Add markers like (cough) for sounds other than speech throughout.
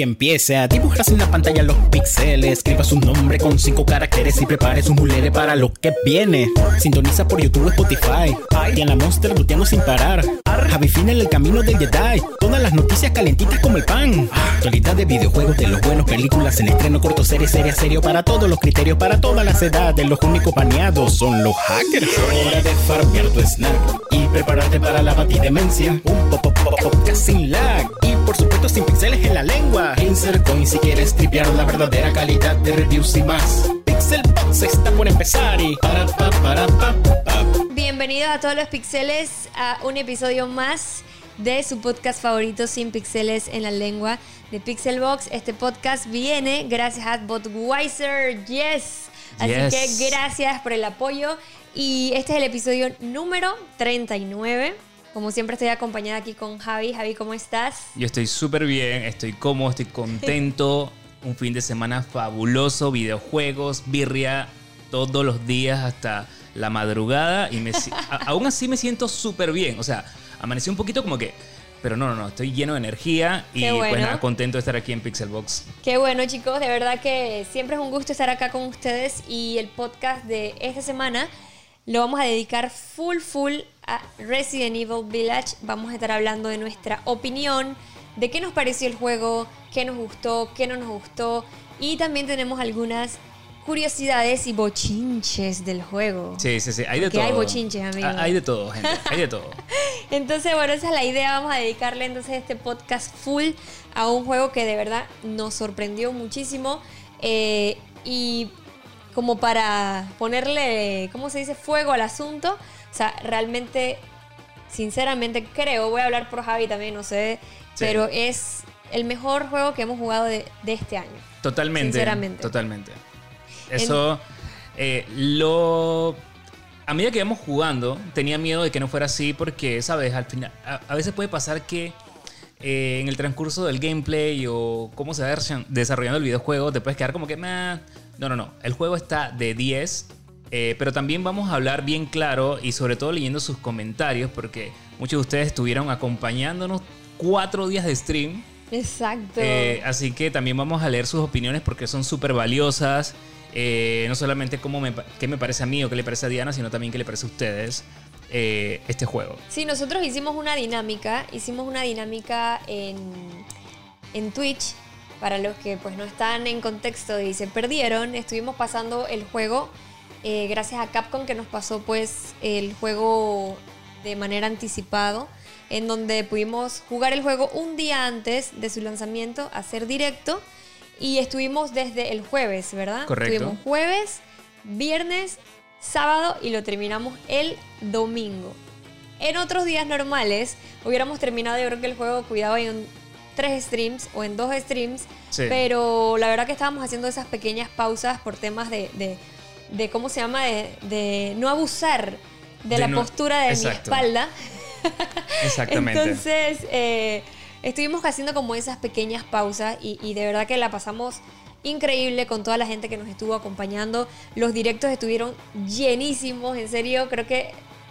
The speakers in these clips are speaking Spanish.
Y empiece a dibujar en la pantalla los píxeles. Escriba su nombre con cinco caracteres y prepare su mulere para lo que viene. Sintoniza por YouTube o Spotify. Y en la Monster luteando sin parar. Javi Fina en el camino del Jedi. Todas las noticias calentitas como el pan. Actualidad de videojuegos, de los buenos, películas en estreno, corto, serie, serie, serio. Para todos los criterios, para todas las edades. Los únicos baneados son los hackers. Hora de farmear tu snack y prepararte para la batidemencia. Un pop, pop, pop, podcast sin lag. Supuesto sin pixeles en la lengua. Insert Coin si quieres tripear la verdadera calidad de reviews y más. Pixel Box está por empezar y para pa para pa pa. Bienvenidos a todos los pixeles a un episodio más de su podcast favorito sin pixeles en la lengua de Pixelbox. Este podcast viene gracias a Budweiser, yes. Así Yes. que gracias por el apoyo y este es el episodio número 39. Como siempre estoy acompañada aquí con Javi. Javi, ¿cómo estás? Yo estoy súper bien, estoy cómodo, estoy contento. (laughs) Un fin de semana fabuloso, videojuegos, birria todos los días hasta la madrugada. Y me, a- aún así me siento súper bien. O sea, amanecí un poquito como que. Pero no, no, no, estoy lleno de energía y pues nada, contento de estar aquí en Pixelbox. Qué bueno chicos, de verdad que siempre es un gusto estar acá con ustedes y el podcast de esta semana lo vamos a dedicar full full a Resident Evil Village. Vamos a estar hablando de nuestra opinión, de qué nos pareció el juego, qué nos gustó, qué no nos gustó y también tenemos algunas curiosidades y bochinches del juego. Sí, sí, sí, hay de Porque todo. hay bochinches. Ah, Hay de todo, gente, hay de todo. (laughs) Entonces, bueno, esa es la idea. Vamos a dedicarle entonces este podcast full a un juego que de verdad nos sorprendió muchísimo. Eh, y como para ponerle, ¿cómo se dice? Fuego al asunto. O sea, realmente, sinceramente creo, voy a hablar por Javi también, no sé, Sí. pero es el mejor juego que hemos jugado de, de este año. Totalmente. Sinceramente. Totalmente. Eso eh, lo. A medida que íbamos jugando, tenía miedo de que no fuera así porque, ¿sabes? Al final, a, a veces puede pasar que eh, en el transcurso del gameplay o cómo se va desarroll- desarrollando el videojuego, te puedes quedar como que, "Meh". no, no, no. El juego está de 10, eh, pero también vamos a hablar bien claro y sobre todo leyendo sus comentarios porque muchos de ustedes estuvieron acompañándonos cuatro días de stream. Exacto. Eh, así que también vamos a leer sus opiniones porque son súper valiosas. Eh, no solamente cómo me, qué me parece a mí o qué le parece a Diana, sino también qué le parece a ustedes eh, este juego. Sí, nosotros hicimos una dinámica, hicimos una dinámica en, en Twitch, para los que pues no están en contexto y se perdieron, estuvimos pasando el juego eh, gracias a Capcom que nos pasó pues el juego de manera anticipado, en donde pudimos jugar el juego un día antes de su lanzamiento, hacer directo, y estuvimos desde el jueves, ¿verdad? Correcto. Estuvimos jueves, viernes, sábado y lo terminamos el domingo. En otros días normales hubiéramos terminado yo creo que el juego cuidado en tres streams o en dos streams, Sí. pero la verdad que estábamos haciendo esas pequeñas pausas por temas de, de- de ¿cómo se llama? De, de no abusar de, De la no- postura de Exacto. mi espalda. (laughs) Exactamente. Entonces, eh, estuvimos haciendo como esas pequeñas pausas y, y de verdad que la pasamos increíble con toda la gente que nos estuvo acompañando. Los directos estuvieron llenísimos, en serio, creo que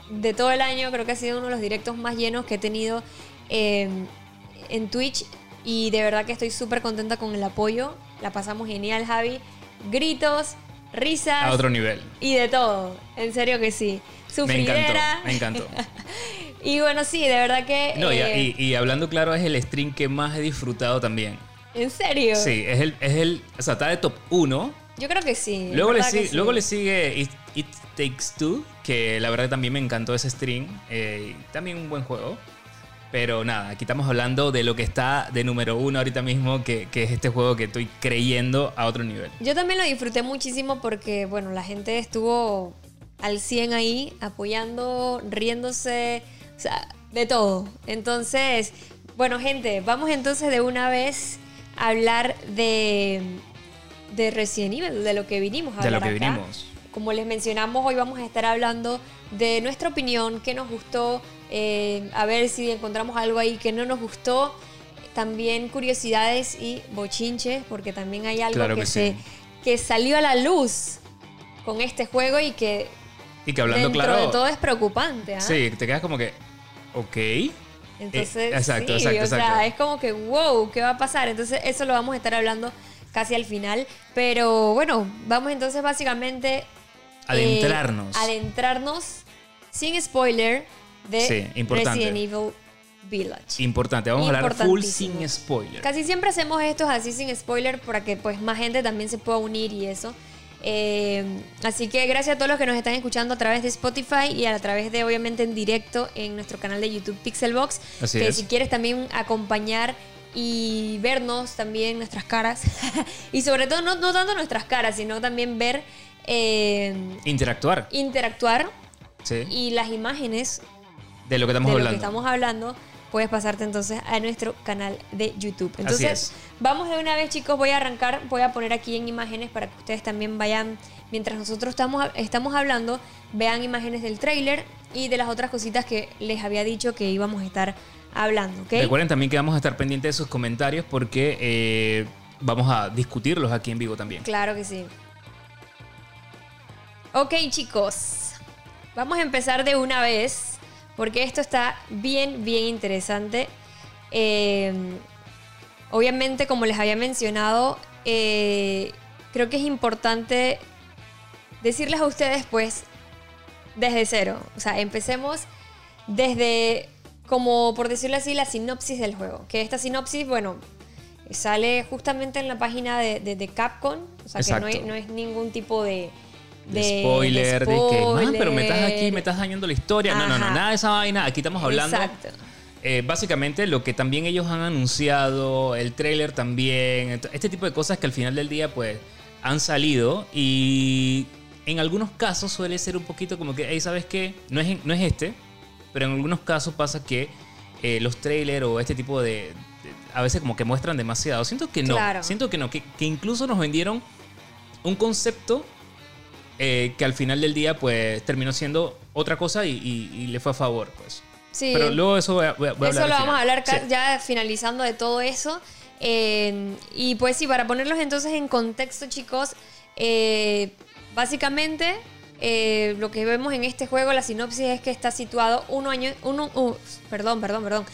de todo el año, creo que ha sido uno de los directos más llenos que he tenido eh, en Twitch y de verdad que estoy súper contenta con el apoyo. La pasamos genial, Javi. Gritos, risas a otro nivel. y de todo, en serio que sí. Me encantó, Sufridera. me encantó. (laughs) Y bueno, sí, de verdad que. No, y, eh, y- y hablando claro, es el stream que más he disfrutado también. ¿En serio? Sí, es el, es el, o sea, está de top 1. Yo creo que sí. Luego le, ¿verdad que sigue, sí? luego le sigue It, It Takes Two, que la verdad también me encantó ese stream. eh, también un buen juego. Pero nada, aquí estamos hablando de lo que está de número uno ahorita mismo, que, que es este juego que estoy creyendo a otro nivel. Yo también lo disfruté muchísimo porque, bueno, la gente estuvo al 100 ahí, apoyando, riéndose, o sea, de todo. Entonces, bueno, gente, vamos entonces de una vez a hablar de, de Resident Evil, de lo que vinimos a De lo que acá. vinimos. Como les mencionamos, hoy vamos a estar hablando de nuestra opinión, qué nos gustó, eh, a ver si encontramos algo ahí que no nos gustó. También curiosidades y bochinches, porque también hay algo Claro que, que se, sí. que salió a la luz con este juego y que Y que hablando dentro claro. de todo es preocupante. ¿ah? Sí, te quedas como que. Ok. Entonces, exacto, sí, exacto, o sea, es como que, wow, ¿qué va a pasar? Entonces, eso lo vamos a estar hablando casi al final. Pero bueno, vamos entonces básicamente... eh, Adentrarnos. adentrarnos sin spoiler de Sí, importante. Resident Evil Village. Importante, vamos a hablar full sin spoiler. Casi siempre hacemos estos así sin spoiler para que pues más gente también se pueda unir y eso. Eh, así que gracias a todos los que nos están escuchando a través de Spotify y a través de obviamente en directo en nuestro canal de YouTube Pixelbox. Así que es. si quieres también acompañar y vernos también nuestras caras. (laughs) y sobre todo no, no tanto nuestras caras, sino también ver, eh, Interactuar, interactuar sí, y las imágenes de lo que estamos de lo hablando. que estamos hablando, puedes pasarte entonces a nuestro canal de YouTube. Entonces, es. vamos de una vez, chicos. Voy a arrancar, voy a poner aquí en imágenes para que ustedes también vayan, mientras nosotros estamos, estamos hablando, vean imágenes del tráiler y de las otras cositas que les había dicho que íbamos a estar hablando, ¿ok? Recuerden también que vamos a estar pendientes de sus comentarios porque eh, vamos a discutirlos aquí en vivo también. Claro que sí. Ok, chicos. Vamos a empezar de una vez. Porque esto está bien, bien interesante. Eh, obviamente, como les había mencionado, eh, creo que es importante decirles a ustedes, pues, desde cero. O sea, empecemos desde, como por decirlo así, la sinopsis del juego. Que esta sinopsis, bueno, sale justamente en la página de, de- de Capcom. O sea, que no, hay- Exacto. no es ningún tipo de... De, spoiler, de, que, man, pero me estás aquí, spoiler". me estás dañando la historia. No, no, no, nada de esa vaina. Aquí estamos hablando. Exacto. eh, básicamente lo que también ellos han anunciado, el trailer también, este tipo de cosas que al final del día pues han salido y en algunos casos suele ser un poquito como que, hey, ¿sabes qué? No es, no es este, pero en algunos casos pasa que eh, los trailers o este tipo de, de- A veces como que muestran demasiado. Siento que no. Claro. Siento que no. Que, que incluso nos vendieron un concepto eh, que al final del día pues terminó siendo otra cosa y, y- y le fue a favor pues. Sí. Pero luego eso voy a, voy a- Eso lo vamos a hablar Sí. ya finalizando de todo eso. Eh, y pues sí, para ponerlos entonces en contexto, chicos, eh, básicamente eh, lo que vemos en este juego, la sinopsis es que está situado uno año, uno, uh, perdón, perdón, perdón,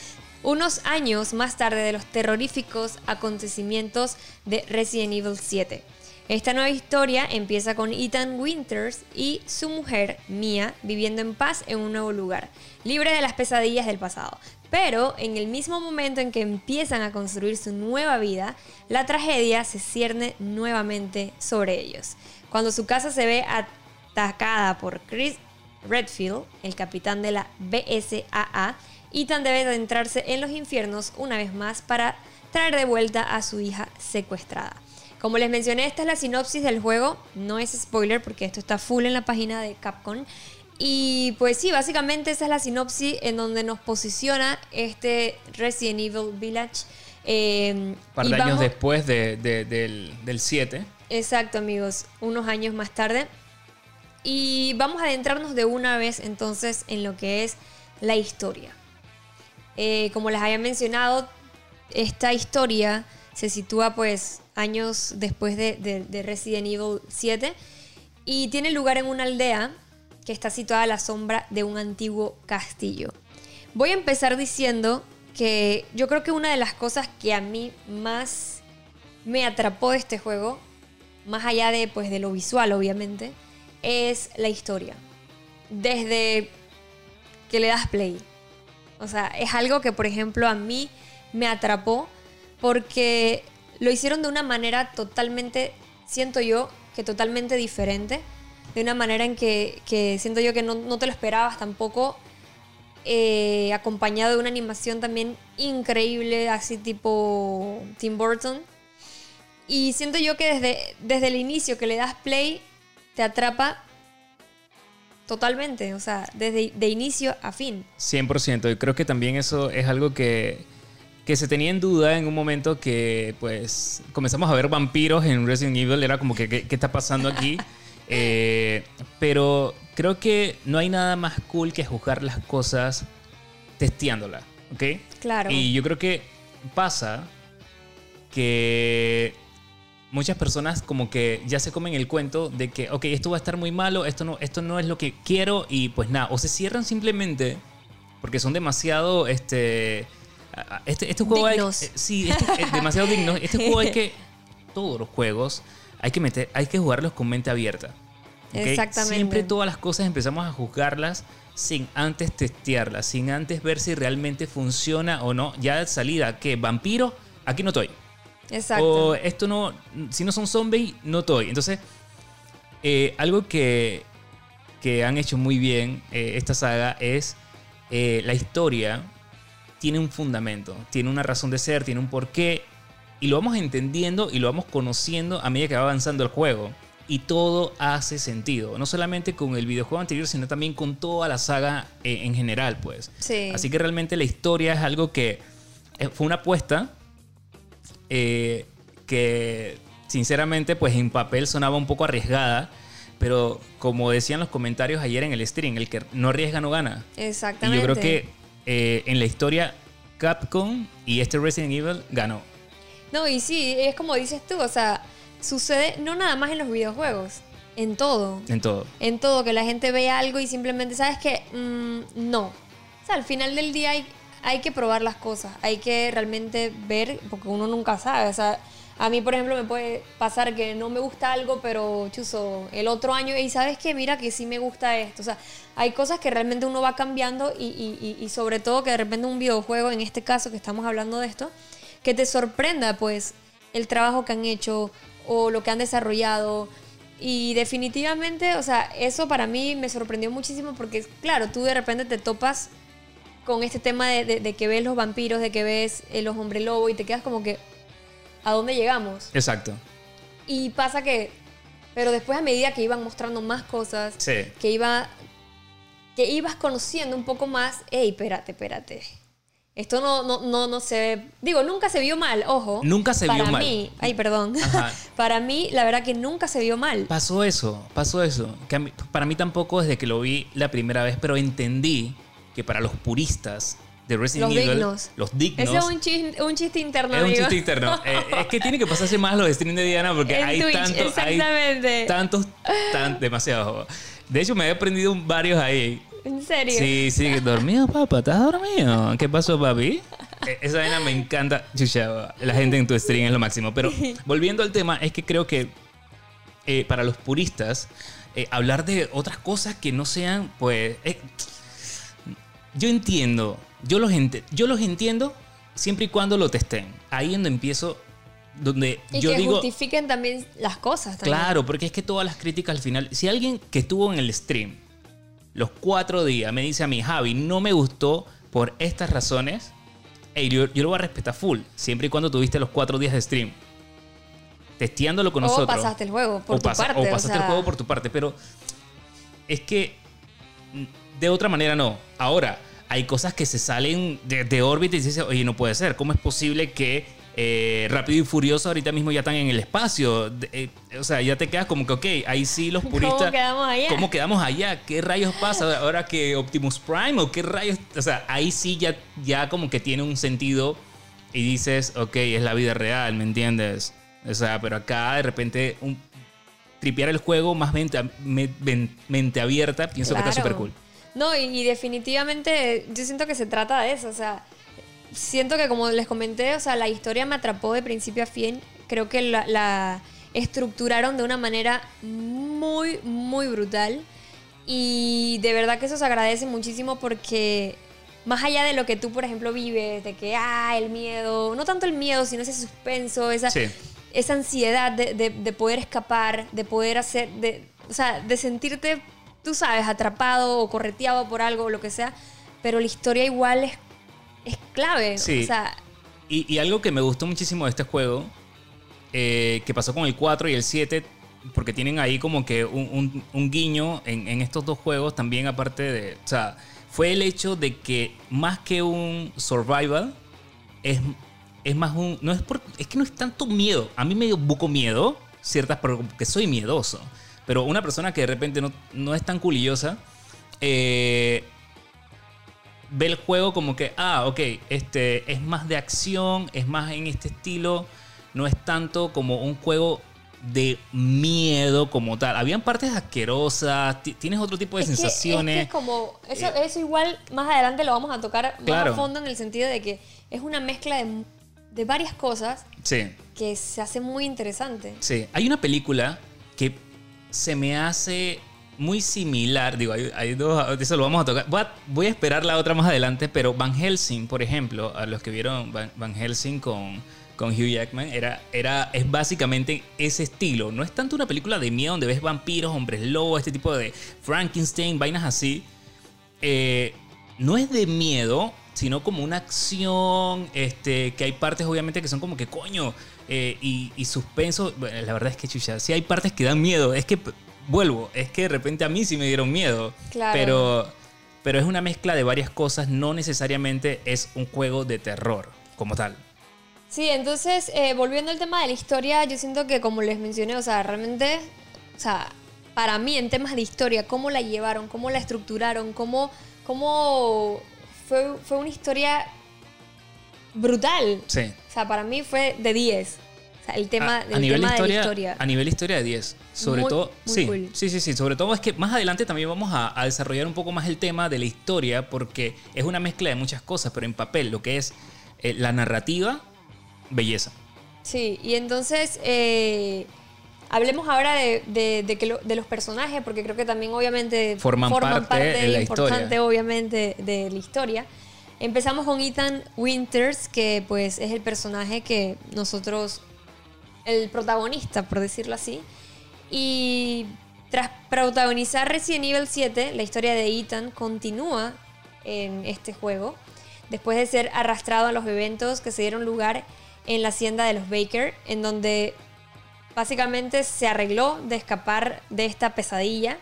unos años más tarde de los terroríficos acontecimientos de Resident Evil 7. Esta nueva historia empieza con Ethan Winters y su mujer, Mia, viviendo en paz en un nuevo lugar, libre de las pesadillas del pasado. Pero en el mismo momento en que empiezan a construir su nueva vida, la tragedia se cierne nuevamente sobre ellos. Cuando su casa se ve atacada por Chris Redfield, el capitán de la BSAA, Ethan debe adentrarse en los infiernos una vez más para traer de vuelta a su hija secuestrada. Como les mencioné, esta es la sinopsis del juego. No es spoiler porque esto está full en la página de Capcom. Y pues sí, básicamente esa es la sinopsis en donde nos posiciona este Resident Evil Village. Eh, Un par y de años vamos- después de- de- del, del 7. Exacto, amigos, unos años más tarde. Y vamos a adentrarnos de una vez entonces en lo que es la historia. Eh, como les había mencionado, esta historia se sitúa pues años después de, de- de Resident Evil 7 y tiene lugar en una aldea que está situada a la sombra de un antiguo castillo. Voy a empezar diciendo que yo creo que una de las cosas que a mí más me atrapó de este juego, más allá de, pues, de lo visual obviamente, es la historia. Desde que le das play. O sea, es algo que, por ejemplo, a mí me atrapó porque lo hicieron de una manera totalmente, siento yo, que totalmente diferente. De una manera en que, que siento yo que no, no te lo esperabas tampoco. eh, acompañado de una animación también increíble, así tipo Tim Burton. Y siento yo que desde, desde el inicio que le das play, te atrapa totalmente. O sea, desde de inicio a fin. 100%. Y creo que también eso es algo que, que se tenía en duda en un momento que pues comenzamos a ver vampiros en Resident Evil. Era como que, ¿qué, qué está pasando aquí? (laughs) Eh, pero creo que no hay nada más cool que juzgar las cosas testeándolas, ¿ok? Claro. Y yo creo que pasa que muchas personas como que ya se comen el cuento de que, ok, esto va a estar muy malo, esto no, esto no es lo que quiero y pues nada, o se cierran simplemente Porque son demasiado, este... a- a- Este, este juego hay, Dignos. eh, sí, este es demasiado digno. Este juego hay que (laughs) todos los juegos hay que meter, hay que jugarlos con mente abierta. Exactamente. Siempre todas las cosas empezamos a juzgarlas sin antes testearlas, sin antes ver si realmente funciona o no. Ya de salida, que vampiro, aquí no estoy. Exacto. O esto no, si no son zombies, no estoy. Entonces, eh, algo que, que han hecho muy bien eh, esta saga es eh, la historia tiene un fundamento, tiene una razón de ser, tiene un porqué. Y lo vamos entendiendo y lo vamos conociendo a medida que va avanzando el juego. Y todo hace sentido. No solamente con el videojuego anterior, sino también con toda la saga eh, en general, pues. Sí. Así que realmente la historia es algo que eh, fue una apuesta eh, que sinceramente pues en papel sonaba un poco arriesgada, pero como decían los comentarios ayer en el stream, el que no arriesga no gana. Y Exactamente. yo creo que eh, en la historia Capcom y este Resident Evil ganó. No, y sí, es como dices tú, o sea, sucede no nada más en los videojuegos, en todo. En todo. En todo, que la gente ve algo y simplemente, ¿sabes qué? Mm, no. O sea, al final del día hay, hay que probar las cosas, hay que realmente ver, porque uno nunca sabe. O sea, a mí, por ejemplo, me puede pasar que no me gusta algo, pero chuzo, el otro año, y sabes que mira que sí me gusta esto. O sea, hay cosas que realmente uno va cambiando y, y- y- sobre todo que de repente un videojuego, en este caso que estamos hablando de esto, que te sorprenda pues el trabajo que han hecho o lo que han desarrollado. Y definitivamente, o sea, eso para mí me sorprendió muchísimo porque, claro, tú de repente te topas con este tema de, de- de que ves los vampiros, de que ves eh, los hombres lobo y te quedas como que, ¿a dónde llegamos? Exacto. Y pasa que, pero después a medida que iban mostrando más cosas, Sí. que iba, que ibas conociendo un poco más, ey, espérate, espérate. Esto no, no, no, no se, digo, nunca se vio mal, ojo. Nunca se vio para mal. mí, ay, perdón. Ajá. (laughs) para mí, la verdad que nunca se vio mal. Pasó eso, pasó eso. Que mí- para mí tampoco desde que lo vi la primera vez, pero entendí que para los puristas de Resident Los Evil, dignos. los dignos, Ese es un chiste, un chiste interno, Es un chiste interno. (laughs) Eh, es que tiene que pasarse más los streams de Diana porque En hay Twitch, tantos. exactamente. Hay tantos, tan, demasiado. De hecho, me había aprendido varios ahí. ¿En serio? Sí, sí, dormido, papá, ¿estás dormido? ¿Qué pasó, papi? Eh, Esa vaina me encanta. Chucha, la gente en tu stream es lo máximo. Pero (laughs) volviendo al tema, es que creo que eh, para los puristas, eh, hablar de otras cosas que no sean, pues. eh, yo entiendo, yo los, yo los entiendo siempre y cuando lo testen. Ahí es donde empiezo, donde Y yo que digo. justifiquen también las cosas. También. Claro, porque es que todas las críticas al final, si alguien que estuvo en el stream los cuatro días me dice a mí, Javi, no me gustó por estas razones, ey, yo, yo lo voy a respetar full, siempre y cuando tuviste los cuatro días de stream. Testeándolo con O nosotros. pasaste el juego por o tu pasa- parte. O o pasaste el juego por tu parte, pero es que de otra manera no. Ahora, hay cosas que se salen de, de órbita y dices, oye, no puede ser. ¿Cómo es posible que eh, Rápido y Furioso ahorita mismo ya están en el espacio? De- eh, o sea, ya te quedas como que, ok, ahí sí los (laughs) puristas... ¿Cómo quedamos allá? ¿Cómo quedamos allá? ¿Qué rayos pasa ahora que Optimus Prime o qué rayos? O sea, ahí sí ya, ya como que tiene un sentido y dices, ok, es la vida real, ¿me entiendes? O sea, pero acá de repente un, tripear el juego más mente, me- men- mente abierta, pienso que está súper cool. No, y, y definitivamente yo siento que se trata de eso. O sea, siento que como les comenté, o sea, la historia me atrapó de principio a fin. Creo que la, la estructuraron de una manera muy, muy brutal. Y de verdad que eso se agradece muchísimo porque más allá de lo que tú, por ejemplo, vives, de que, ah, el miedo, no tanto el miedo, sino ese suspenso, esa, Sí. esa ansiedad de, de- de poder escapar, de poder hacer, de, o sea, de sentirte, tú sabes, atrapado o correteado por algo o lo que sea, pero la historia igual es, es clave. Sí. O sea, Y, y algo que me gustó muchísimo de este juego, eh, que pasó con el 4 y el 7, porque tienen ahí como que un, un- un guiño en, en estos dos juegos también aparte de... O sea, fue el hecho de que más que un survival, es, es más un... No es, por, es que no es tanto miedo. A mí me dio buco miedo, ciertas, porque soy miedoso. Pero una persona que de repente no, no es tan culillosa, eh, ve el juego como que, ah, ok, este es más de acción, es más en este estilo, no es tanto como un juego de miedo como tal. Habían partes asquerosas, tienes otro tipo de sensaciones. es como, eso, eh, eso igual más adelante lo vamos a tocar más a fondo en el sentido de que es una mezcla de, de varias cosas sí. que se hace muy interesante. Sí, hay una película que se me hace muy similar, digo, hay, dos, eso lo vamos a tocar. Voy a, esperar la otra más adelante, pero Van Helsing, por ejemplo, a los que vieron Van, Helsing con, con Hugh Jackman, era, era, es básicamente ese estilo. No es tanto una película de miedo donde ves vampiros, hombres lobos, este tipo de Frankenstein, vainas así. Eh, no es de miedo, sino como una acción, este, que hay partes obviamente que son como que coño, eh, y, suspenso. la verdad es que chucha, sí hay partes que dan miedo. Es que vuelvo, es que de repente a mí sí me dieron miedo. Claro. Pero, pero es una mezcla de varias cosas, no necesariamente es un juego de terror como tal. Sí, entonces, eh, volviendo al tema de la historia, yo siento que como les mencioné, o sea, realmente, o sea, para mí en temas de historia, cómo la llevaron, cómo la estructuraron, cómo, cómo fue, fue una historia brutal. Sí. O sea, para mí fue de 10 el tema, a, nivel de la historia. A nivel historia de 10. Sobre todo. sí, sí, sí, sí. Sobre todo es que más adelante también vamos a, desarrollar un poco más el tema de la historia, porque es una mezcla de muchas cosas, pero en papel, lo que es eh, la narrativa, belleza. Sí, y entonces. Eh, hablemos ahora de, de, de, los personajes, porque creo que también obviamente forman, parte, de la importante, obviamente, de la historia. Empezamos con Ethan Winters, que pues es el personaje que nosotros el protagonista, por decirlo así. Y tras protagonizar Resident Evil 7, la historia de Ethan continúa en este juego, después de ser arrastrado a los eventos que se dieron lugar en la hacienda de los Baker, en donde básicamente se arregló de escapar de esta pesadilla.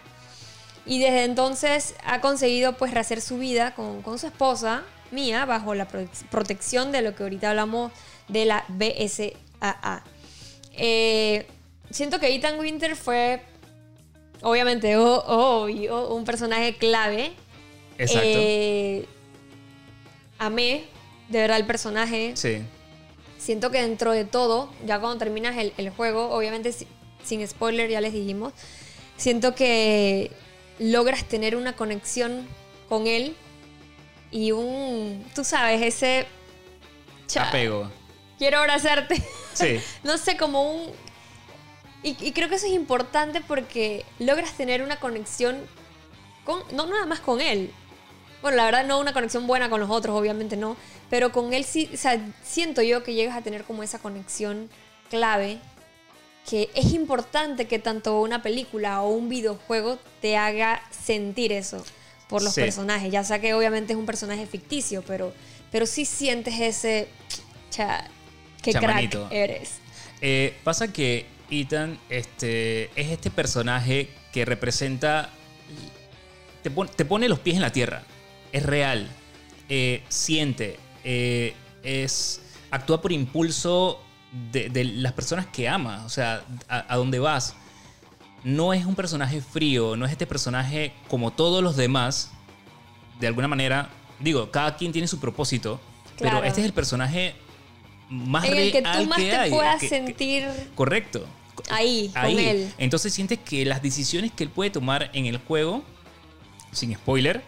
Y desde entonces ha conseguido pues rehacer su vida con, con su esposa, Mía, bajo la protección de lo que ahorita hablamos de la BSAA. Eh, siento que Ethan Winter fue, obviamente, un personaje clave. Exacto. Eh, amé, de verdad, el personaje. Sí. Siento que dentro de todo, ya cuando terminas el, juego, obviamente sin spoiler ya les dijimos, siento que logras tener una conexión con él y un, tú sabes, ese... Apego. Quiero abrazarte. Sí. (laughs) no sé, como un... Y, creo que eso es importante porque logras tener una conexión con, no nada más con él. Bueno, la verdad no una conexión buena con los otros, obviamente no. Pero con él sí, o sea, siento yo que llegas a tener como esa conexión clave que es importante que tanto una película o un videojuego te haga sentir eso por los personajes. Ya sea que obviamente es un personaje ficticio, pero, pero sí sientes ese... Cha, Qué crack eres. Eh, pasa que Ethan este, es este personaje que representa. Te, pone los pies en la tierra. Es real. Eh, siente. Eh, es. Actúa por impulso de, las personas que ama. O sea, a, a dónde vas. No es un personaje frío. No es este personaje como todos los demás. De alguna manera. Digo, cada quien tiene su propósito. Pero este es el personaje más en el que tú más te puedas sentir correcto ahí, con él entonces sientes que las decisiones que él puede tomar en el juego sin spoiler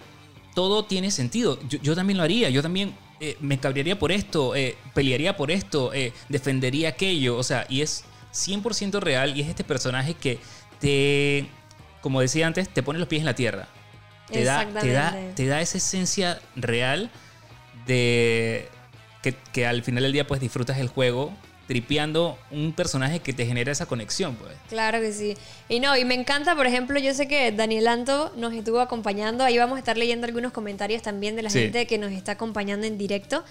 todo tiene sentido yo, también lo haría yo también eh, me cabrearía por esto eh, pelearía por esto eh, defendería aquello o sea y es 100% real y es este personaje que te como decía antes te pone los pies en la tierra te da, te da, te da esa esencia real de, que, al final del día pues disfrutas el juego tripeando un personaje que te genera esa conexión, pues. Claro que sí. Y no, y me encanta, por ejemplo, yo sé que Daniel Anto nos estuvo acompañando, ahí vamos a estar leyendo algunos comentarios también de la gente que nos está acompañando en directo.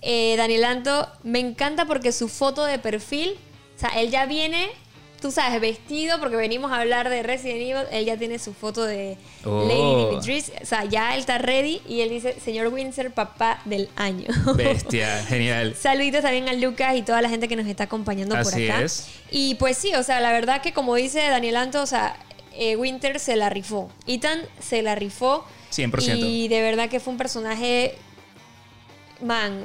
Eh, Daniel Anto, me encanta porque su foto de perfil, o sea, él ya viene tú sabes, vestido, porque venimos a hablar de Resident Evil, él ya tiene su foto de Lady oh. Dimitris, o sea, ya él está ready y él dice, señor Windsor, papá del año. (laughs) Bestia, genial. Saluditos también a Lucas y toda la gente que nos está acompañando por acá. Es. Y pues sí, o sea, la verdad que como dice Daniel Anto, o sea, eh, Winter se la rifó. Ethan se la rifó. 100%. Y de verdad que fue un personaje, man,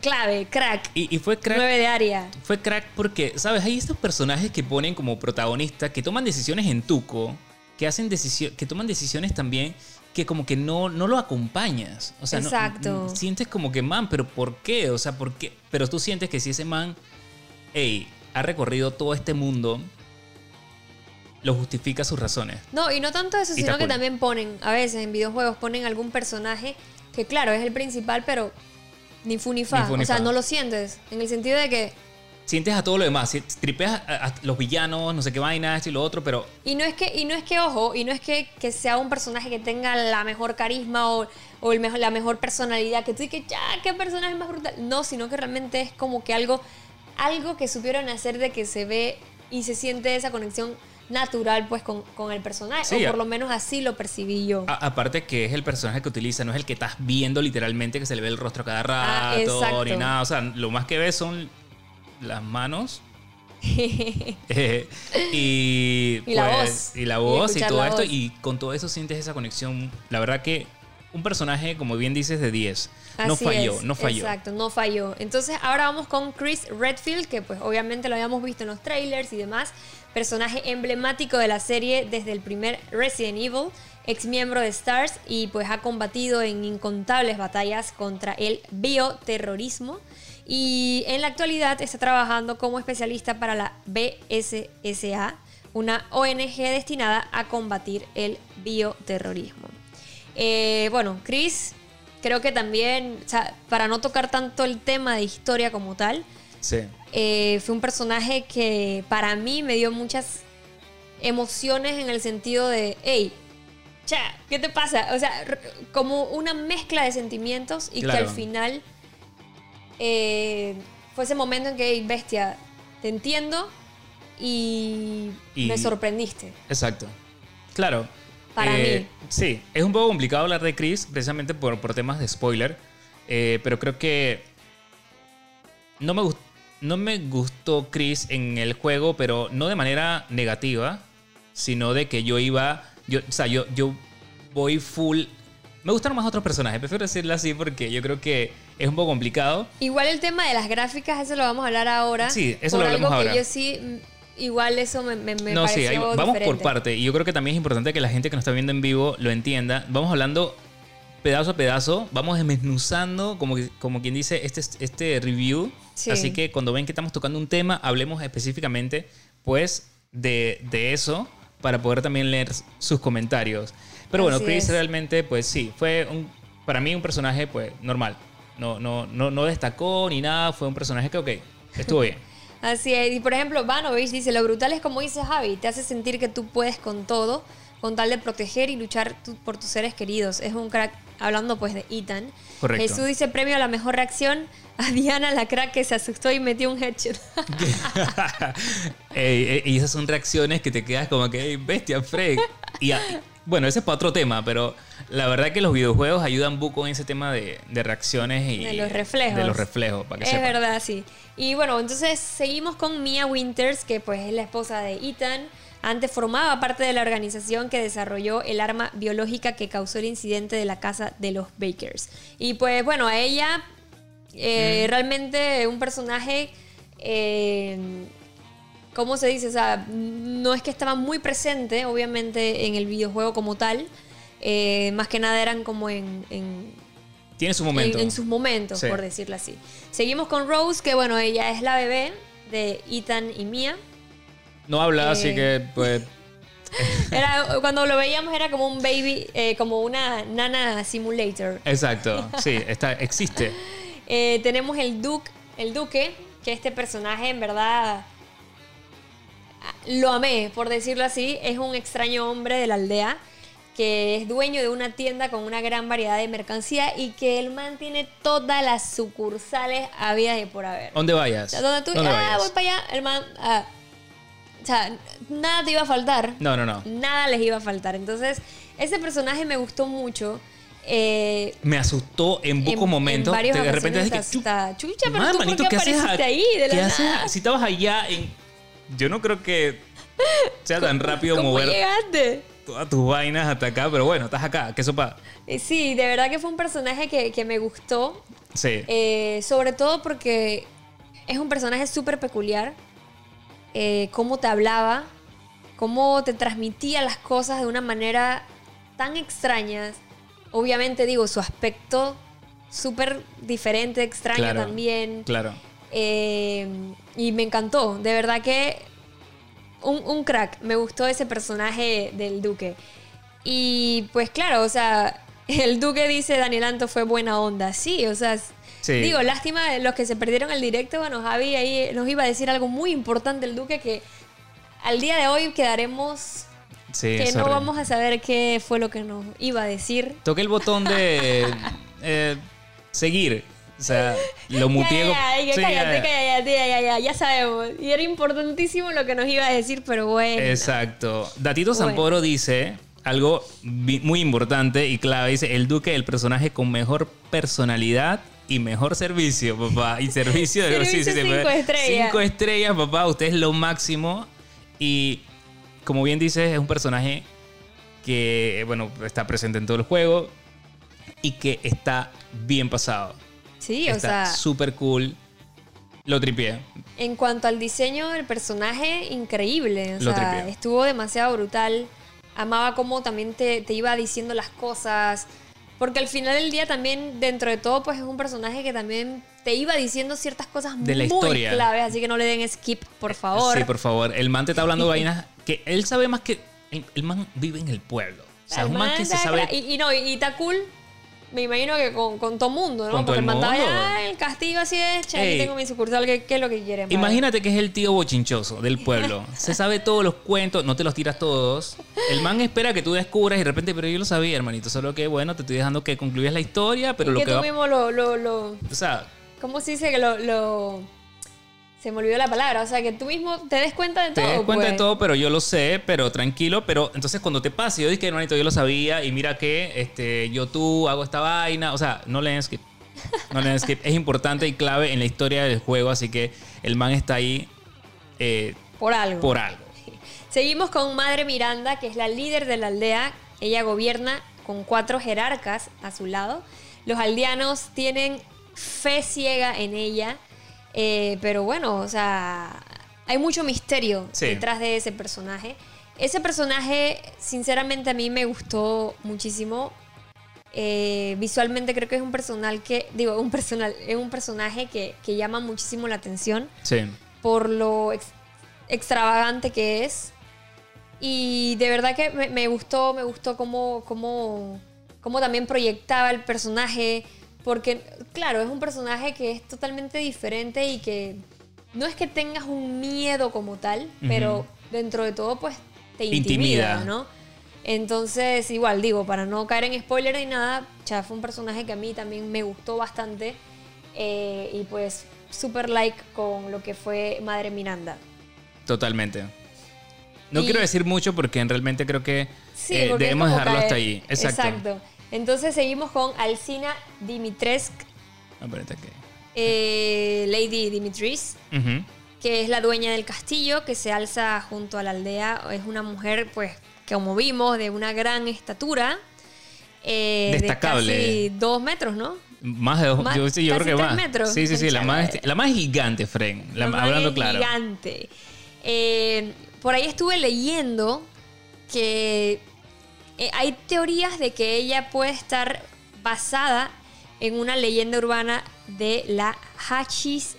clave, crack. Y, y fue crack. 9 de área. Fue crack porque, ¿sabes? Hay estos personajes que ponen como protagonistas, que toman decisiones en tuco, que hacen decisiones, que toman decisiones también que como que no, no lo acompañas. O sea, no- Exacto. sientes como que, man, pero ¿por qué? O sea, ¿por qué? Pero tú sientes que si ese man, hey, ha recorrido todo este mundo, lo justifica sus razones. No, y no tanto eso, Y sino que cool. también ponen, a veces en videojuegos ponen algún personaje que claro, es el principal, pero ni fu ni fa. Ni fu ni o sea, fa. no lo sientes. En el sentido de que Sientes a todo lo demás, tripeas a, a los villanos, no sé qué vaina, esto y lo otro, pero Y no es que, y no es que, ojo, y no es que, que sea un personaje que tenga la mejor carisma o, o el mejor, la mejor personalidad, que tú dices, ya, qué personaje más brutal. No, sino que realmente es como que algo, algo que supieron hacer de que se ve y se siente esa conexión natural pues con, con el personaje. Sí, o por lo menos así lo percibí yo. A- aparte que es el personaje que utiliza, no es el que estás viendo literalmente que se le ve el rostro cada Ah, rato exacto. ni nada. O sea, lo más que ves son las manos. (laughs) eh, y, (laughs) Y la pues, voz. y la Y voz y, escuchar todo esto voz. y con todo eso sientes esa conexión la verdad que un personaje como bien dices de 10 no Así falló es, no falló Exacto, no falló. Entonces ahora vamos con Chris Redfield, que pues obviamente lo habíamos visto en los trailers y demás. Personaje emblemático de la serie desde el primer Resident Evil, ex miembro de STARS y pues ha combatido en incontables batallas contra el bioterrorismo. Y en la actualidad está trabajando como especialista para la BSSA, una ONG destinada a combatir el bioterrorismo. Eh, bueno, Chris, creo que también, para no tocar tanto el tema de historia como tal, sí eh, fue un personaje que para mí me dio muchas emociones en el sentido de, hey, cha, ¿qué te pasa? O sea, como una mezcla de sentimientos y Claro. que al final eh, fue ese momento en que, hey, bestia, te entiendo y, Y- me sorprendiste. exacto claro Para Eh, mí. sí es un poco complicado hablar de Chris precisamente por, por temas de spoiler eh, pero creo que no me gustó no me gustó Chris en el juego, pero no de manera negativa, sino de que yo iba, yo, o sea, yo, yo voy full. Me gustaron más otros personajes, prefiero decirlo así porque yo creo que es un poco complicado. Igual el tema de las gráficas, eso lo vamos a hablar ahora. Sí, eso por lo hablamos algo ahora. que yo sí, mm, igual eso me, me, me no, sí, vamos por diferente. parte. Y yo creo que también es importante que la gente que nos está viendo en vivo lo entienda. Vamos hablando pedazo a pedazo, vamos desmenuzando, como, como quien dice, este, este review. Sí. Así que cuando ven que estamos tocando un tema, hablemos específicamente, pues, de, de eso para poder también leer sus comentarios. Pero bueno, Así Chris es. realmente, pues sí, fue un, para mí un personaje, pues, normal. No, no, no, no destacó ni nada, fue un personaje que, ok, estuvo bien. (laughs) Así es. Y por ejemplo, Vanovich dice, lo brutal es como dice Javi, te hace sentir que tú puedes con todo, con tal de proteger y luchar tu- por tus seres queridos. Es un crack, hablando pues de Ethan. Correcto. Jesús dice, premio a la mejor reacción a Diana, la crack que se asustó y metió un headshot. (laughs) Y esas son reacciones que te quedas como que, "Ey, bestia, Fred. Y bueno, ese es para otro tema, pero la verdad que los videojuegos ayudan buco en ese tema de, de reacciones y De los reflejos. De los reflejos, para que Es verdad, sí. Y bueno, entonces seguimos con Mia Winters, que pues es la esposa de Ethan. Antes formaba parte de la organización que desarrolló el arma biológica que causó el incidente de la casa de los Bakers. Y pues bueno, a ella eh, realmente un personaje, eh, ¿cómo se dice? O sea, no es que estaba muy presente, obviamente, en el videojuego como tal. Eh, más que nada eran como en- en Tiene su momento. en, en sus momentos, Sí. por decirlo así. Seguimos con Rose, que bueno, ella es la bebé de Ethan y Mia. No habla, así Eh. que, pues, Era, cuando lo veíamos era como un baby, eh, como una nana simulator. exacto. Sí, (laughs) está, existe. Eh, tenemos el Duke, el Duque, que este personaje en verdad lo amé, por decirlo así. Es un extraño hombre de la aldea que es dueño de una tienda con una gran variedad de mercancía y que él mantiene todas las sucursales habidas y por haber. ¿Dónde vayas? Donde tú, ¿Dónde ah, vayas? voy para allá, el man, ah. Sea, nada te iba a faltar. No, no, no. Nada les iba a faltar. Entonces, ese personaje me gustó mucho. Eh, Me asustó en pocos en- momentos. en de repente ocasiones es que, hasta, chucha, pero Man, tú manito, por qué ¿qué haces apareciste a- ahí de la ¿Qué haces Si estabas allá en... Yo no creo que sea tan rápido ¿Cómo mover... llegaste? todas tus vainas hasta acá, pero bueno, estás acá, qué sopa. Eh, Sí, de verdad que fue un personaje que, que me gustó. Sí. Eh, sobre todo porque es un personaje súper peculiar. Eh, cómo te hablaba, cómo te transmitía las cosas de una manera tan extraña. Obviamente, digo, su aspecto súper diferente, extraño Claro, también. Claro. Eh, y me encantó. De verdad que un, un crack. Me gustó ese personaje del Duque. Y pues claro, o sea, (laughs) el Duque dice Daniel Anto fue buena onda. Sí, o sea, Sí. digo, lástima de los que se perdieron el directo. Bueno, Javi ahí nos iba a decir algo muy importante el Duque que al día de hoy quedaremos Sí, que no vamos a saber qué fue lo que nos iba a decir. Toqué el botón de (laughs) eh, seguir. O sea, lo muteé. Ya, ya, ya, Sí, cállate, ya, ya. cállate, ya, ya, ya, ya sabemos. Y era importantísimo lo que nos iba a decir, pero bueno. Exacto. Datito Bueno. Zamporo dice algo muy importante y clave. Dice, el duque el personaje con mejor personalidad y mejor servicio, papá. Y servicio de Servicio cinco estrellas. Cinco estrellas, papá. Usted es lo máximo. Y como bien dices, es un personaje que, bueno, está presente en todo el juego y que está bien pasado. Sí, o está sea, súper cool. Lo tripié. en cuanto al diseño del personaje, increíble. O Lo sea, tripié. estuvo demasiado brutal. Amaba cómo también te, te iba diciendo las cosas. Porque al final del día también, dentro de todo, pues es un personaje que también te iba diciendo ciertas cosas De muy historia. claves. Así que no le den skip, por favor. Sí, por favor. El man te está hablando de (laughs) vainas que él sabe más que. El, el man vive en el pueblo. O sea, es un man que se sabe. Y, y no, y, y está cool. Me imagino que con, con todo mundo, ¿no? Con Porque el el mundo. castillo así es, che, aquí Ey. tengo mi sucursal, ¿qué, qué es lo que quieren? Imagínate que es el tío bochinchoso del pueblo. (laughs) Se sabe todos los cuentos, no te los tiras todos. El man espera que tú descubras y de repente, pero yo lo sabía, hermanito. Solo que, bueno, te estoy dejando que concluyas la historia, pero y lo que que tú va. mismo lo, lo, lo- O sea, ¿Cómo se dice que lo, lo- Se me olvidó la palabra. O sea, que tú mismo te des cuenta de te todo. das cuenta de pues. todo, pero yo lo sé, pero tranquilo. Pero entonces cuando te pase, yo dije, hermanito, yo lo sabía y mira que este, yo tú hago esta vaina. O sea, no leen skip. No leen skip. Es importante y clave en la historia del juego, así que el man está ahí eh, Por algo. por algo. (laughs) Seguimos con Madre Miranda, que es la líder de la aldea. Ella gobierna con cuatro jerarcas a su lado. Los aldeanos tienen fe ciega en ella. Eh, pero bueno, o sea, hay mucho misterio Sí. detrás de ese personaje. Ese personaje, sinceramente, a mí me gustó muchísimo. Eh, visualmente creo que es un personal que, digo, un personal, es un personaje que, que llama muchísimo la atención Sí. por lo ex- extravagante que es. Y de verdad que me, me gustó, me gustó cómo, cómo, cómo también proyectaba el personaje. Porque, claro, es un personaje que es totalmente diferente y que no es que tengas un miedo como tal, pero dentro de todo, pues te intimida, Intimida. ¿no? Entonces, igual digo, para no caer en spoiler ni nada, ya fue un personaje que a mí también me gustó bastante. eh, y pues, super like con lo que fue Madre Miranda. Totalmente. No Y- quiero decir mucho porque realmente creo que Sí, eh, porque debemos dejarlo caer- hasta ahí. Exacto. Entonces seguimos con Alcina Dimitrescu, Ah, espérate que- eh, Lady Dimitris, que es la dueña del castillo, que se alza junto a la aldea. Es una mujer, pues, que como vimos, de una gran estatura. eh, Destacable. De casi dos metros, ¿no? Más de dos, Más- yo, sí, yo casi creo que tres más. metros. Sí, sí, sí, la más, la más gigante, Fren. La- La hablando madre claro. Gigante. Eh, por ahí estuve leyendo que eh, hay teorías de que ella puede estar basada en una leyenda urbana de la Hachis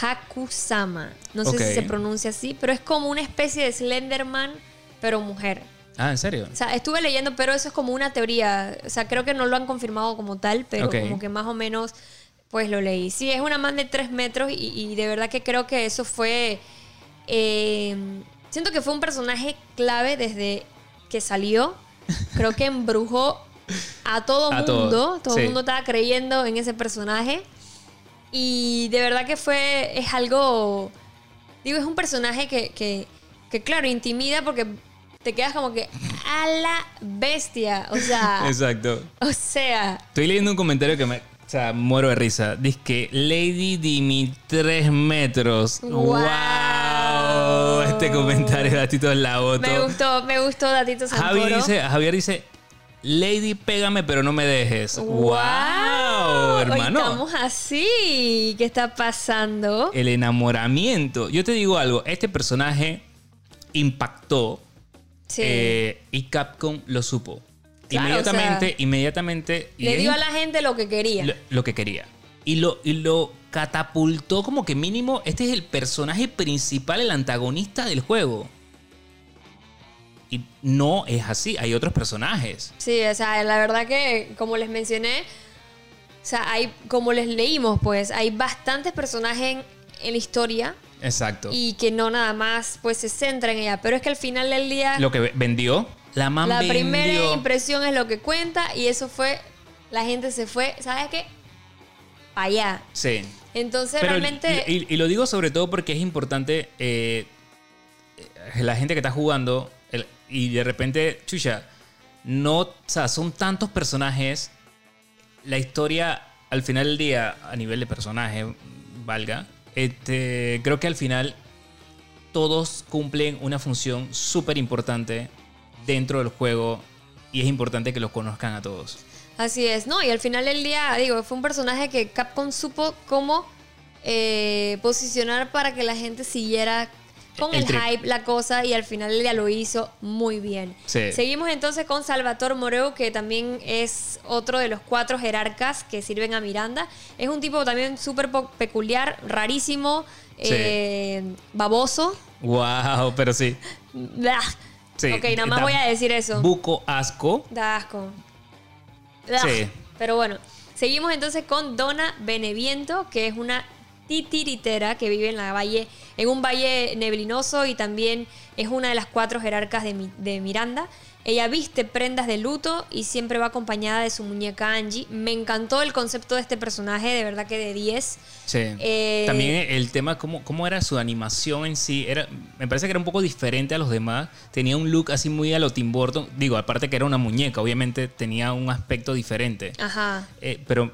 Hakusama. No sé si se pronuncia así, pero es como una especie de Slenderman, pero mujer. Ah, ¿en serio? O sea, estuve leyendo, pero eso es como una teoría. O sea, creo que no lo han confirmado como tal, pero como que más o menos, pues lo leí. Sí, es una man de tres metros y, y de verdad que creo que eso fue... eh, siento que fue un personaje clave desde que salió. Creo que embrujó a todo A mundo. Todo el sí. mundo estaba creyendo en ese personaje. Y de verdad que fue... Es algo... Digo, es un personaje que, que, que, claro, intimida porque te quedas como que a la bestia. O sea, (laughs) Exacto. o sea, Estoy leyendo un comentario que me. O sea, muero de risa. Dice que Lady Dimi 3 metros. Wow. ¡Wow! Este comentario, Datito la voto. Me gustó, me gustó Datito Santoro. Javi dice, Javier dice, Lady, pégame, pero no me dejes. ¡Wow! Hermano. estamos así. ¿Qué está pasando? El enamoramiento. Yo te digo algo, este personaje impactó Sí. eh, y Capcom lo supo. Claro, inmediatamente, o sea, inmediatamente. Le dio a la gente lo que quería. lo, lo que quería. Y lo, y lo catapultó como que mínimo, este es el personaje principal, el antagonista del juego. Y no es así, hay otros personajes. Sí, o sea, la verdad que, como les mencioné, o sea, hay, como les leímos, pues, hay bastantes personajes en, en la historia Exacto. y que no nada más, pues, se centra en ella. Pero es que al final del día, Lo que vendió, la man la primera impresión es lo que cuenta y eso fue, la gente se fue, ¿sabes qué? Para allá. Sí. Entonces, Pero, realmente... y, y lo digo sobre todo porque es importante eh, la gente que está jugando el- y de repente, chucha, no, o sea, son tantos personajes. La historia, al final del día, a nivel de personaje, valga, este, creo que al final todos cumplen una función súper importante dentro del juego y es importante que los conozcan a todos. Así es, ¿no? Y al final del día, digo, fue un personaje que Capcom supo cómo eh, posicionar para que la gente siguiera con El hype, la cosa, y al final del día lo hizo muy bien. Sí. Seguimos entonces con Salvatore Moreu, que también es otro de los cuatro jerarcas que sirven a Miranda. Es un tipo también súper peculiar, rarísimo, Sí. eh, baboso. Wow, pero sí. (laughs) Sí, ok, nada más da voy a decir eso. Buco asco. Da asco. Sí. Pero bueno, seguimos entonces con Dona Beneviento, que es una titiritera que vive en la valle, en un valle neblinoso y también es una de las cuatro jerarcas de, de Miranda. Ella viste prendas de luto y siempre va acompañada de su muñeca Angie. Me encantó el concepto de este personaje, de verdad que de 10. Sí. Eh, También el tema, cómo, cómo era su animación en sí, era, me parece que era un poco diferente a los demás. Tenía un look así muy a lo Tim Burton. Digo, aparte que era una muñeca, obviamente tenía un aspecto diferente. Ajá. Eh, pero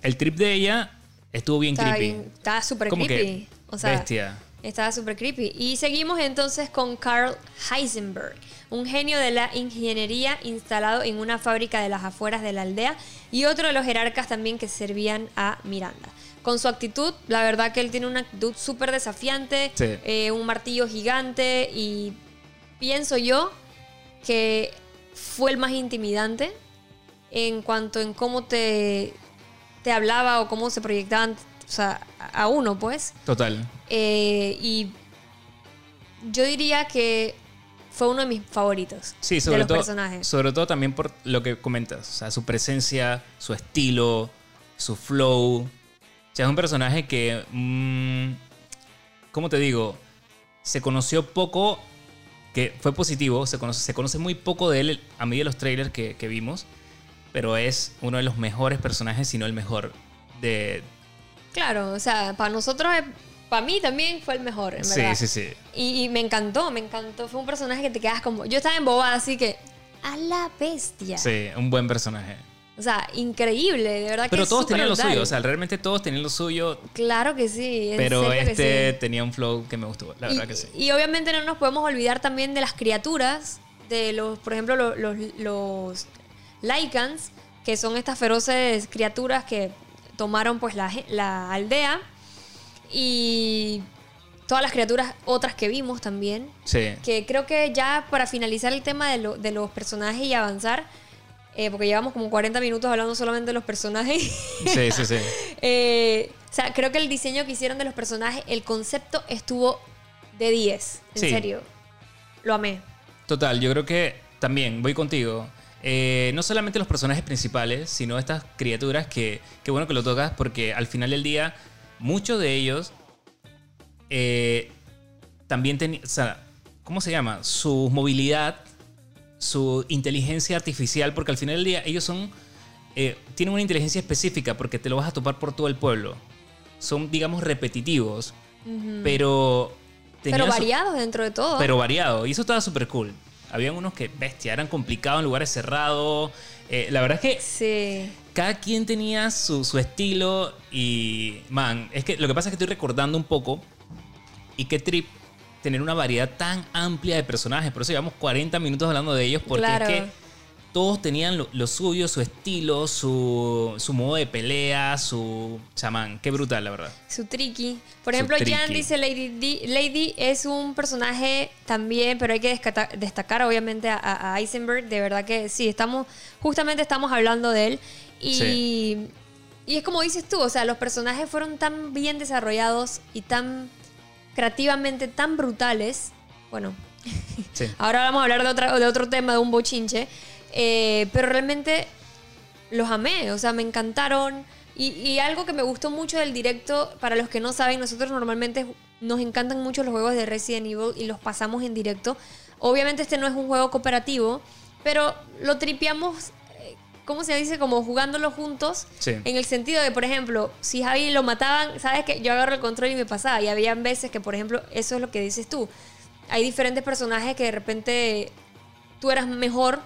el trip de ella estuvo bien Estaba creepy. bien- Estaba súper que creepy. O sea, bestia. Estaba súper creepy. Y seguimos entonces con Carl Heisenberg, un genio de la ingeniería instalado en una fábrica de las afueras de la aldea y otro de los jerarcas también que servían a Miranda. Con su actitud, la verdad que él tiene una actitud súper desafiante, Sí. eh, un martillo gigante y pienso yo que fue el más intimidante en cuanto en cómo te, te hablaba o cómo se proyectaban o sea, a uno, pues. Total. Eh, y yo diría que fue uno de mis favoritos Sí, de sobre los todo, personajes. sobre todo también por lo que comentas. O sea, su presencia, su estilo, su flow. O sea, es un personaje que, mm, ¿cómo te digo? Se conoció poco, que fue positivo, se conoce, se conoce muy poco de él a medida de los trailers que, que vimos, pero es uno de los mejores personajes, si no el mejor, de... Claro, o sea, para nosotros, para mí también fue el mejor, en Sí, verdad. sí, sí. Y, y me encantó, me encantó. Fue un personaje que te quedas como. Yo estaba embobada, así que. A la bestia. Sí, un buen personaje. O sea, increíble, de verdad que Pero todos tenían lo suyo, o sea, realmente todos tenían lo suyo, Claro que sí. en pero serio que este sí. tenía un flow que me gustó, la verdad que sí. y obviamente no nos podemos olvidar también de las criaturas, de los, por ejemplo, los, los, los Lycans, que son estas feroces criaturas que tomaron pues la, la aldea. Y todas las criaturas otras que vimos también. Sí. Que creo que ya para finalizar el tema de, lo- de los personajes y avanzar, eh, porque llevamos como 40 minutos hablando solamente de los personajes. Sí, sí, sí. (laughs) Eh, o sea, creo que el diseño que hicieron de los personajes, el concepto estuvo de 10. En Sí. serio. Lo amé. Total, yo creo que también voy contigo. Eh, no solamente los personajes principales, sino estas criaturas que, qué bueno que lo tocas, porque al final del día, muchos de ellos eh, también tenían, o sea, ¿cómo se llama? Su movilidad, su inteligencia artificial, porque al final del día ellos son, eh, tienen una inteligencia específica, porque te lo vas a topar por todo el pueblo. Son, digamos, repetitivos, pero... Pero variados dentro de todo. pero variado. Y eso estaba súper cool. Habían unos que, bestia, eran complicados en lugares cerrados. Eh, la verdad es que Sí. cada quien tenía su, su estilo y, man, es que lo que pasa es que estoy recordando un poco y qué trip tener una variedad tan amplia de personajes. Por eso llevamos 40 minutos hablando de ellos, porque Claro. es que todos tenían lo, lo suyo, su estilo, su, su modo de pelea, su chamán. Qué brutal, la verdad. Su tricky. Por ejemplo, Jan tricky. dice Lady D- Lady es un personaje también, pero hay que destacar obviamente a, a Eisenberg. De verdad que sí, estamos, justamente estamos hablando de él. Y, Sí. y es como dices tú, o sea, los personajes fueron tan bien desarrollados y tan creativamente tan brutales. Bueno, Sí. (laughs) Ahora vamos a hablar de, otra, de otro tema, de un bochinche. Eh, pero realmente los amé, o sea, me encantaron. Y, y algo que me gustó mucho del directo, para los que no saben, nosotros normalmente nos encantan mucho los juegos de Resident Evil y los pasamos en directo. Obviamente este no es un juego cooperativo, pero lo tripeamos, eh, ¿cómo se dice? Como jugándolo juntos. Sí. En el sentido de, por ejemplo, si Javi lo mataban, sabes que yo agarro el control y me pasaba. Y habían veces que, por ejemplo, eso es lo que dices tú. Hay diferentes personajes que de repente tú eras mejor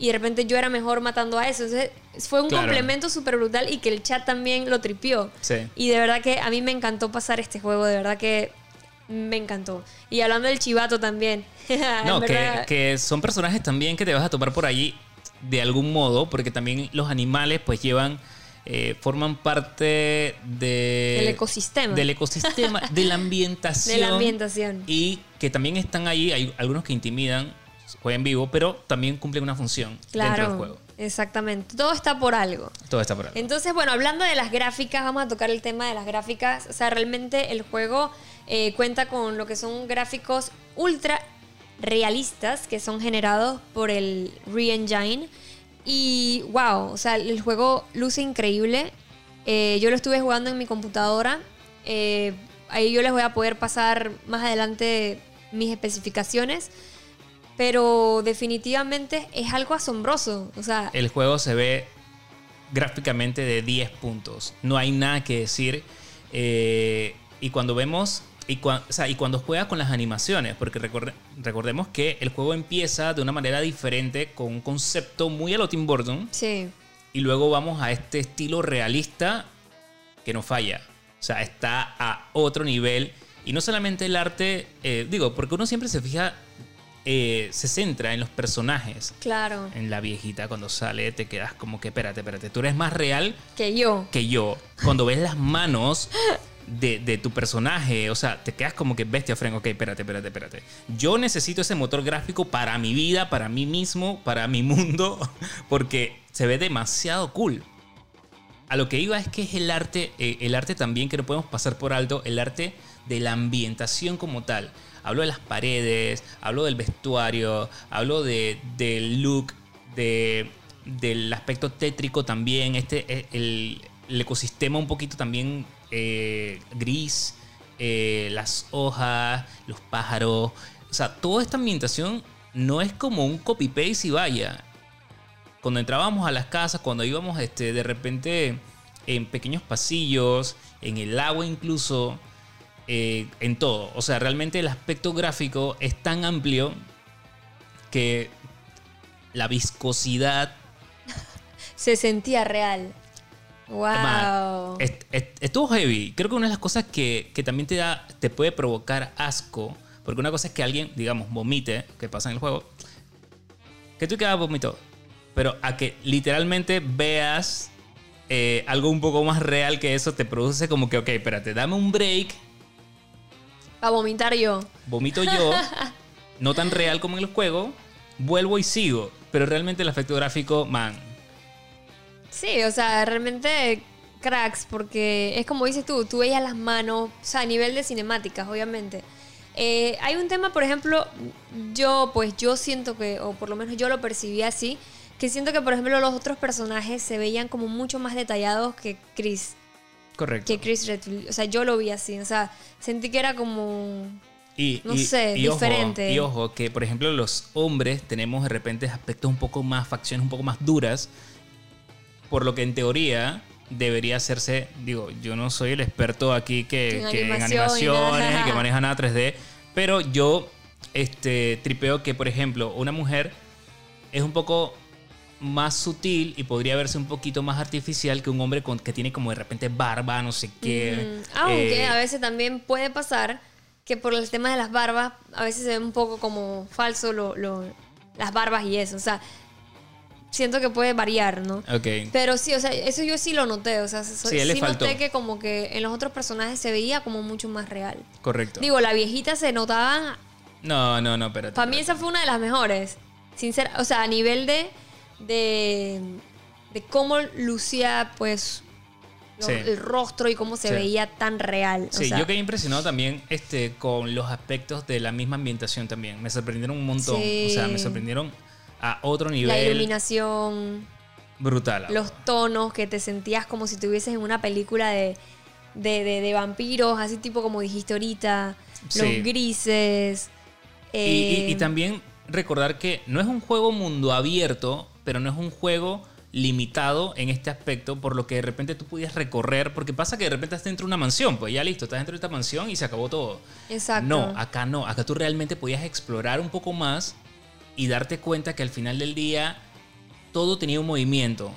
y de repente yo era mejor matando a eso. Entonces fue un Claro. complemento súper brutal y que el chat también lo tripió. Sí. Y de verdad que a mí me encantó pasar este juego, de verdad que me encantó. Y hablando del chivato también. (laughs) No, que, que son personajes también que te vas a tomar por allí de algún modo, porque también los animales pues llevan, eh, forman parte de, Del ecosistema. Del ecosistema, de la (laughs) ambientación. De la ambientación. Y que también están ahí, hay algunos que intimidan, juegan vivo, pero también cumplen una función dentro del juego. exactamente. Todo está por algo. Todo está por ahí. Entonces, bueno, hablando de las gráficas, vamos a tocar el tema de las gráficas. O sea, realmente el juego eh, cuenta con lo que son gráficos ultra realistas que son generados por el Re-Engine. Y wow, o sea, el juego luce increíble. Eh, yo lo estuve jugando en mi computadora. Eh, ahí yo les voy a poder pasar más adelante mis especificaciones. Pero definitivamente es algo asombroso. O sea, El juego se ve gráficamente de 10 puntos. No hay nada que decir. Eh, y cuando vemos. Y, cua- o sea, y cuando juega con las animaciones, porque recorde- recordemos que el juego empieza de una manera diferente, con un concepto muy a lo Tim Burton, sí. y luego vamos a este estilo realista que no falla. O sea, está a otro nivel. Y no solamente el arte, eh, digo, porque uno siempre se fija, eh, se centra en los personajes Claro. en la viejita cuando sale te quedas como que espérate, espérate, tú eres más real Que yo. que yo. Cuando ves las manos de, de tu personaje, o sea, te quedas como que bestia, Frank, ok, espérate, espérate, espérate. Yo necesito ese motor gráfico para mi vida, para mí mismo, para mi mundo, (laughs) porque se ve demasiado cool. A lo que iba es que es el arte, eh, el arte también que no podemos pasar por alto, el arte de la ambientación como tal. Hablo de las paredes, hablo del vestuario, hablo de, del look, de, del aspecto tétrico también, este, eh, el, el ecosistema un poquito también eh, gris, eh, las hojas, los pájaros. O sea, toda esta ambientación no es como un copy-paste y vaya cuando entrábamos a las casas, cuando íbamos este, de repente en pequeños pasillos, en el agua incluso, eh, en todo. O sea, realmente el aspecto gráfico es tan amplio que la viscosidad Se sentía real. Wow. Ma, est- est- estuvo heavy. Creo que una de las cosas que, que también te da, te puede provocar asco, porque una cosa es que alguien, digamos, vomite, que pasa en el juego, que tú quedas vomitó, pero a que literalmente veas eh, algo un poco más real que eso, te produce como que, ok, espérate, dame un break, Para vomitar yo. vomito yo, (laughs) no tan real como en el juego, vuelvo y sigo, pero realmente el efecto gráfico, man, Sí, o sea, realmente cracks, porque es como dices tú, tú veías las manos, o sea, a nivel de cinemáticas, obviamente. Eh, hay un tema, por ejemplo, yo, pues yo siento que, o por lo menos yo lo percibí así, que siento que, por ejemplo, los otros personajes se veían como mucho más detallados que Chris, correcto. que Chris Redfield. O sea, yo lo vi así, o sea, sentí que era como... Y, No y- sé, y ojo, diferente. y ojo, que por ejemplo los hombres tenemos de repente aspectos un poco más, facciones un poco más duras, por lo que en teoría debería hacerse, digo, yo no soy el experto aquí que, En que animación y animaciones, nada. que maneja nada 3D, pero yo este, tripeo que, por ejemplo, una mujer es un poco más sutil y podría verse un poquito más artificial que un hombre con, que tiene como de repente barba, no sé qué. Mm, aunque eh, a veces también puede pasar que por el tema de las barbas, a veces se ve un poco como falso lo, lo- las barbas y eso. O sea, siento que puede variar, ¿no? Ok. Pero sí, o sea, eso yo sí lo noté. O sea, Sí, le sí faltó. noté que como que en los otros personajes se veía como mucho más real. Correcto. Digo, la viejita se notaba. no, no, no, espérate. Para mí esa fue una de las mejores. Sincera, o sea, a nivel de. De. de cómo lucía, pues. lo- Sí. El rostro y cómo se Sí. veía tan real. O Sí, sea, yo quedé impresionado también este, con los aspectos de la misma ambientación también. Me sorprendieron un montón. Sí. O sea, me sorprendieron a otro La nivel iluminación, brutal. los tonos, que te sentías como si estuvieses en una película de, de, de- de vampiros, así tipo como dijiste ahorita. Los grises. Y, y- y eh, también recordar que no es un juego mundo abierto, pero no es un juego limitado en este aspecto, por lo que de repente tú pudieras recorrer, porque pasa que de repente estás dentro de una mansión, pues ya listo, estás dentro de esta mansión y se acabó todo. Exacto. No, acá no, acá tú realmente podías explorar un poco más y darte cuenta que al final del día todo tenía un movimiento.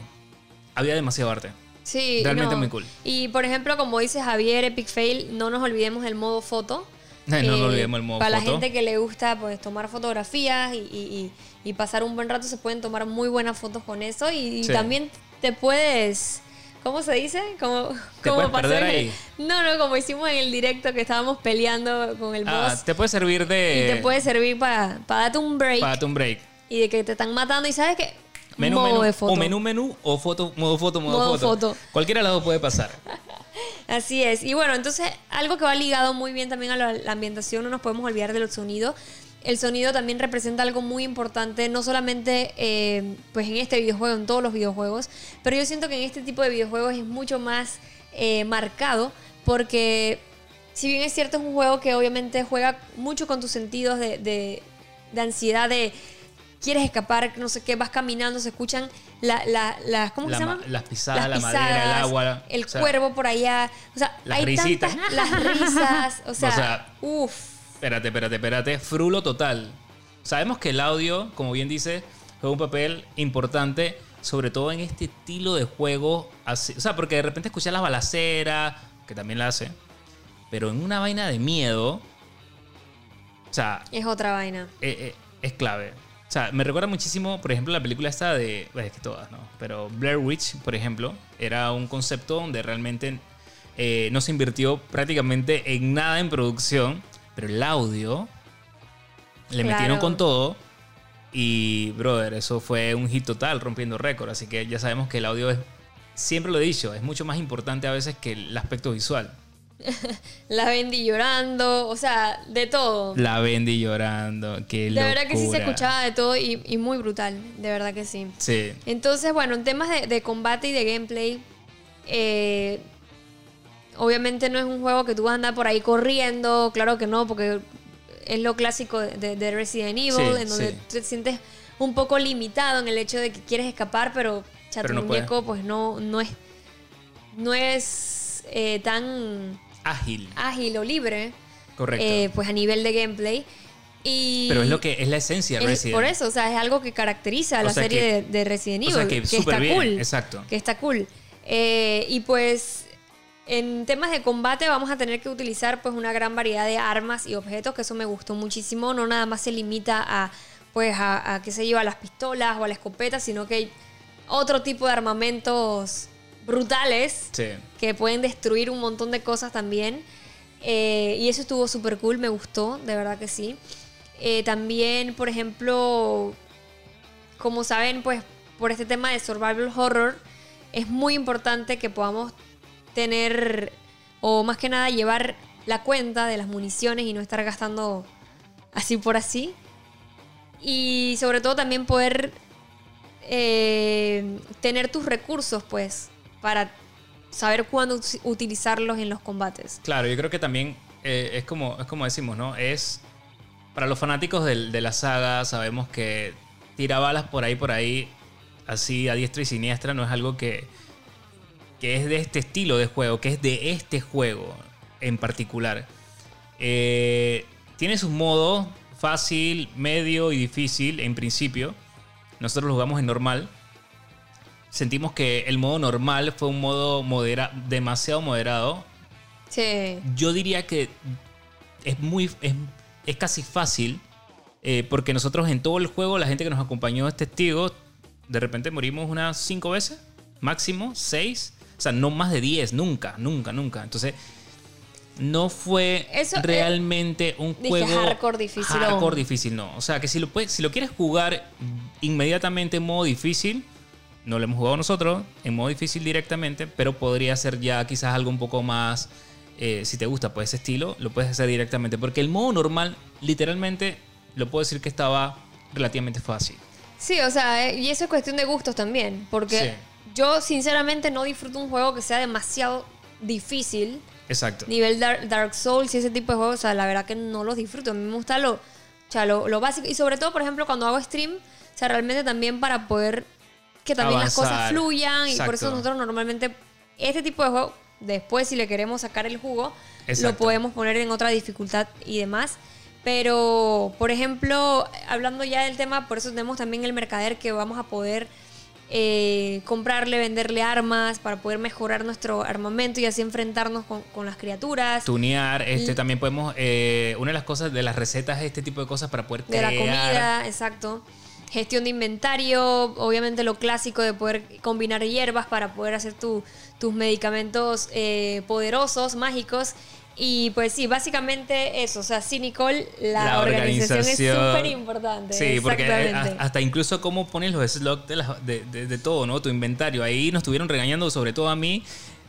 Había demasiado arte. Sí, Realmente no. muy cool. Y por ejemplo, como dice Javier, Epic Fail, no nos olvidemos del modo foto. (laughs) No nos Eh, olvidemos el modo Para foto. la gente que le gusta pues tomar fotografías y, y- y- y pasar un buen rato, se pueden tomar muy buenas fotos con eso. Y, y Sí. también te puedes. ¿Cómo se dice? Como, Te como pasó perder en el- ahí. No, no, como hicimos en el directo que estábamos peleando con el Ah, boss. te puede servir y de... te puede servir para, para darte un break para darte un break. y de que te están matando. Y sabes que. Menú, modo menú, de foto. o menú, menú, o foto, modo foto, modo, Modo foto. foto. Cualquiera de las dos puede pasar. (laughs) Así es. Y bueno, entonces algo que va ligado muy bien también a la, la ambientación, no nos podemos olvidar del sonido. El sonido también representa algo muy importante, no solamente eh, pues en este videojuego, en todos los videojuegos, pero yo siento que en este tipo de videojuegos es mucho más eh, marcado porque si bien es cierto es un juego que obviamente juega mucho con tus sentidos de, de- de ansiedad, de quieres escapar, no sé qué, vas caminando, se escuchan la- la- las, ¿cómo La se ma- llaman? las pisadas, la madera, el agua, el o sea, cuervo por allá, o sea, las hay risitas. tantas, las risas, o sea, (laughs) O sea, uff, Espérate, espérate, espérate. Frulo total. Sabemos que el audio, como bien dice, juega un papel importante, sobre todo en este estilo de juego. Así, o sea, porque de repente escuchas las balaceras, que también la hace, pero en una vaina de miedo, o sea, es otra vaina. eh, eh, es clave. O sea, me recuerda muchísimo, por ejemplo, la película esta de. es que todas, ¿no? Pero Blair Witch, por ejemplo, era un concepto donde realmente eh, no se invirtió prácticamente en nada en producción, pero el audio le Claro. metieron con todo. Y, brother, eso fue un hit total, rompiendo récord. Así que ya sabemos que el audio es. Siempre lo he dicho, es mucho más importante a veces que el aspecto visual. (laughs) La Bendy llorando, o sea, de todo. La Bendy llorando, qué de verdad que sí se escuchaba de todo y, y muy brutal, de verdad que sí. Sí. Entonces, bueno, en temas de, de combate y de gameplay, eh, obviamente no es un juego que tú vas a andar por ahí corriendo, claro que no, porque es lo clásico de, de- de Resident Evil, Sí, en donde sí. tú te sientes un poco limitado en el hecho de que quieres escapar, pero no muñeco, pues no, no es, no es eh, tan Ágil. ágil o libre, Correcto. eh, pues a nivel de gameplay. Y Pero es lo que es la esencia de es Resident. por eso, o sea, es algo que caracteriza a la serie que- de, de Resident o Evil. sea que está bien, cool. exacto. Que está cool. Eh, y pues, en temas de combate vamos a tener que utilizar pues una gran variedad de armas y objetos, que eso me gustó muchísimo. No nada más se limita a, pues, a, a, qué sé yo, a las pistolas o a la escopeta, sino que hay otro tipo de armamentos brutales Sí. que pueden destruir un montón de cosas también. Eh, y eso estuvo súper cool, me gustó, de verdad que sí. Eh, también, por ejemplo, como saben, pues por este tema de survival horror, es muy importante que podamos tener, o más que nada, llevar la cuenta de las municiones y no estar gastando así por así. Y sobre todo también poder eh, tener tus recursos, pues, para saber cuándo utilizarlos en los combates. Claro, yo creo que también eh, es, como, es como decimos, ¿no? Es. Para los fanáticos del- de, la saga, sabemos que tira balas por ahí, por ahí, así a diestra y siniestra, no es algo que, que es de este estilo de juego, que es de este juego en particular. Eh, tiene sus modos fácil, medio y difícil en principio. Nosotros lo jugamos en normal. Sentimos que el modo normal fue un modo modera demasiado moderado. Sí. Yo diría que es muy. Es, es casi fácil. eh, porque nosotros en todo el juego, la gente que nos acompañó es testigo. De repente morimos unas 5 veces, máximo 6. O sea, no más de 10, nunca, nunca, nunca. Entonces, no fue Eso, eh, realmente un dije juego. hardcore difícil, Hardcore difícil, no. O sea, que si lo, puedes, si lo quieres jugar inmediatamente en modo difícil, no lo hemos jugado nosotros, en modo difícil directamente, pero podría ser ya quizás algo un poco más. eh, si te gusta pues ese estilo, lo puedes hacer directamente. Porque el modo normal, literalmente, lo puedo decir que estaba relativamente fácil. Sí, o sea, eh, y eso es cuestión de gustos también. Porque Sí. Yo, sinceramente, no disfruto un juego que sea demasiado difícil. Exacto. Nivel Dark, Dark Souls y ese tipo de juegos, o sea, la verdad que no los disfruto. A mí me gusta lo, o sea, lo, lo básico. Y sobre todo, por ejemplo, cuando hago stream, o sea, realmente también para poder que también las cosas fluyan. Y por eso nosotros normalmente, este tipo de juego, después si le queremos sacar el jugo, lo podemos poner en otra dificultad y demás. Pero, por ejemplo, hablando ya del tema, por eso tenemos también el mercader que vamos a poder eh, comprarle, venderle armas para poder mejorar nuestro armamento y así enfrentarnos con, con las criaturas. Tunear, este, también podemos. eh, una de las cosas de las recetas es este tipo de cosas para poder de la comida, exacto. Gestión de inventario, obviamente lo clásico de poder combinar hierbas para poder hacer tu- tus medicamentos eh, poderosos, mágicos. Y pues sí, básicamente eso. O sea, sí, Nicole, la, La organización, es súper importante. Sí, porque eh, hasta incluso cómo pones los slots de, de, de- de todo, ¿no? Tu inventario. Ahí nos estuvieron regañando, sobre todo a mí,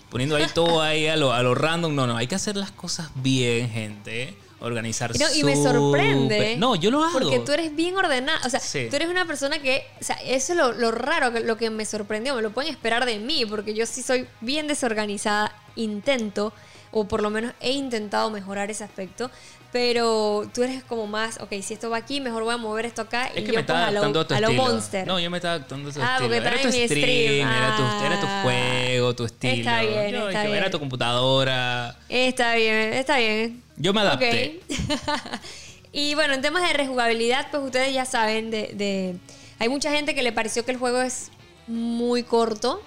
poniendo ahí todo ahí a lo, a lo random. No, no, hay que hacer las cosas bien, gente. Organizar no, y me sorprende. No, yo lo hago. Porque tú eres bien ordenada. O sea, Sí. tú eres una persona que. O sea, eso es lo, lo raro, que- lo que me sorprendió. Me lo pueden esperar de mí, porque yo sí soy bien desorganizada. Intento, o por lo menos he intentado mejorar ese aspecto. Pero tú eres como más, ok, si esto va aquí, mejor voy a mover esto acá. Es y que yo me estaba pues a lo, a tu a lo monster. No, yo me estaba adaptando a tu Ah, estilo. porque Era tu mi stream. era, tu, era tu Ah. juego, tu estilo. Está bien, Yo, está dije, bien. Era tu computadora. Está bien, está bien. Yo me adapté. (laughs) Y bueno, en temas de rejugabilidad, pues ustedes ya saben de, de- Hay mucha gente que le pareció que el juego es muy corto.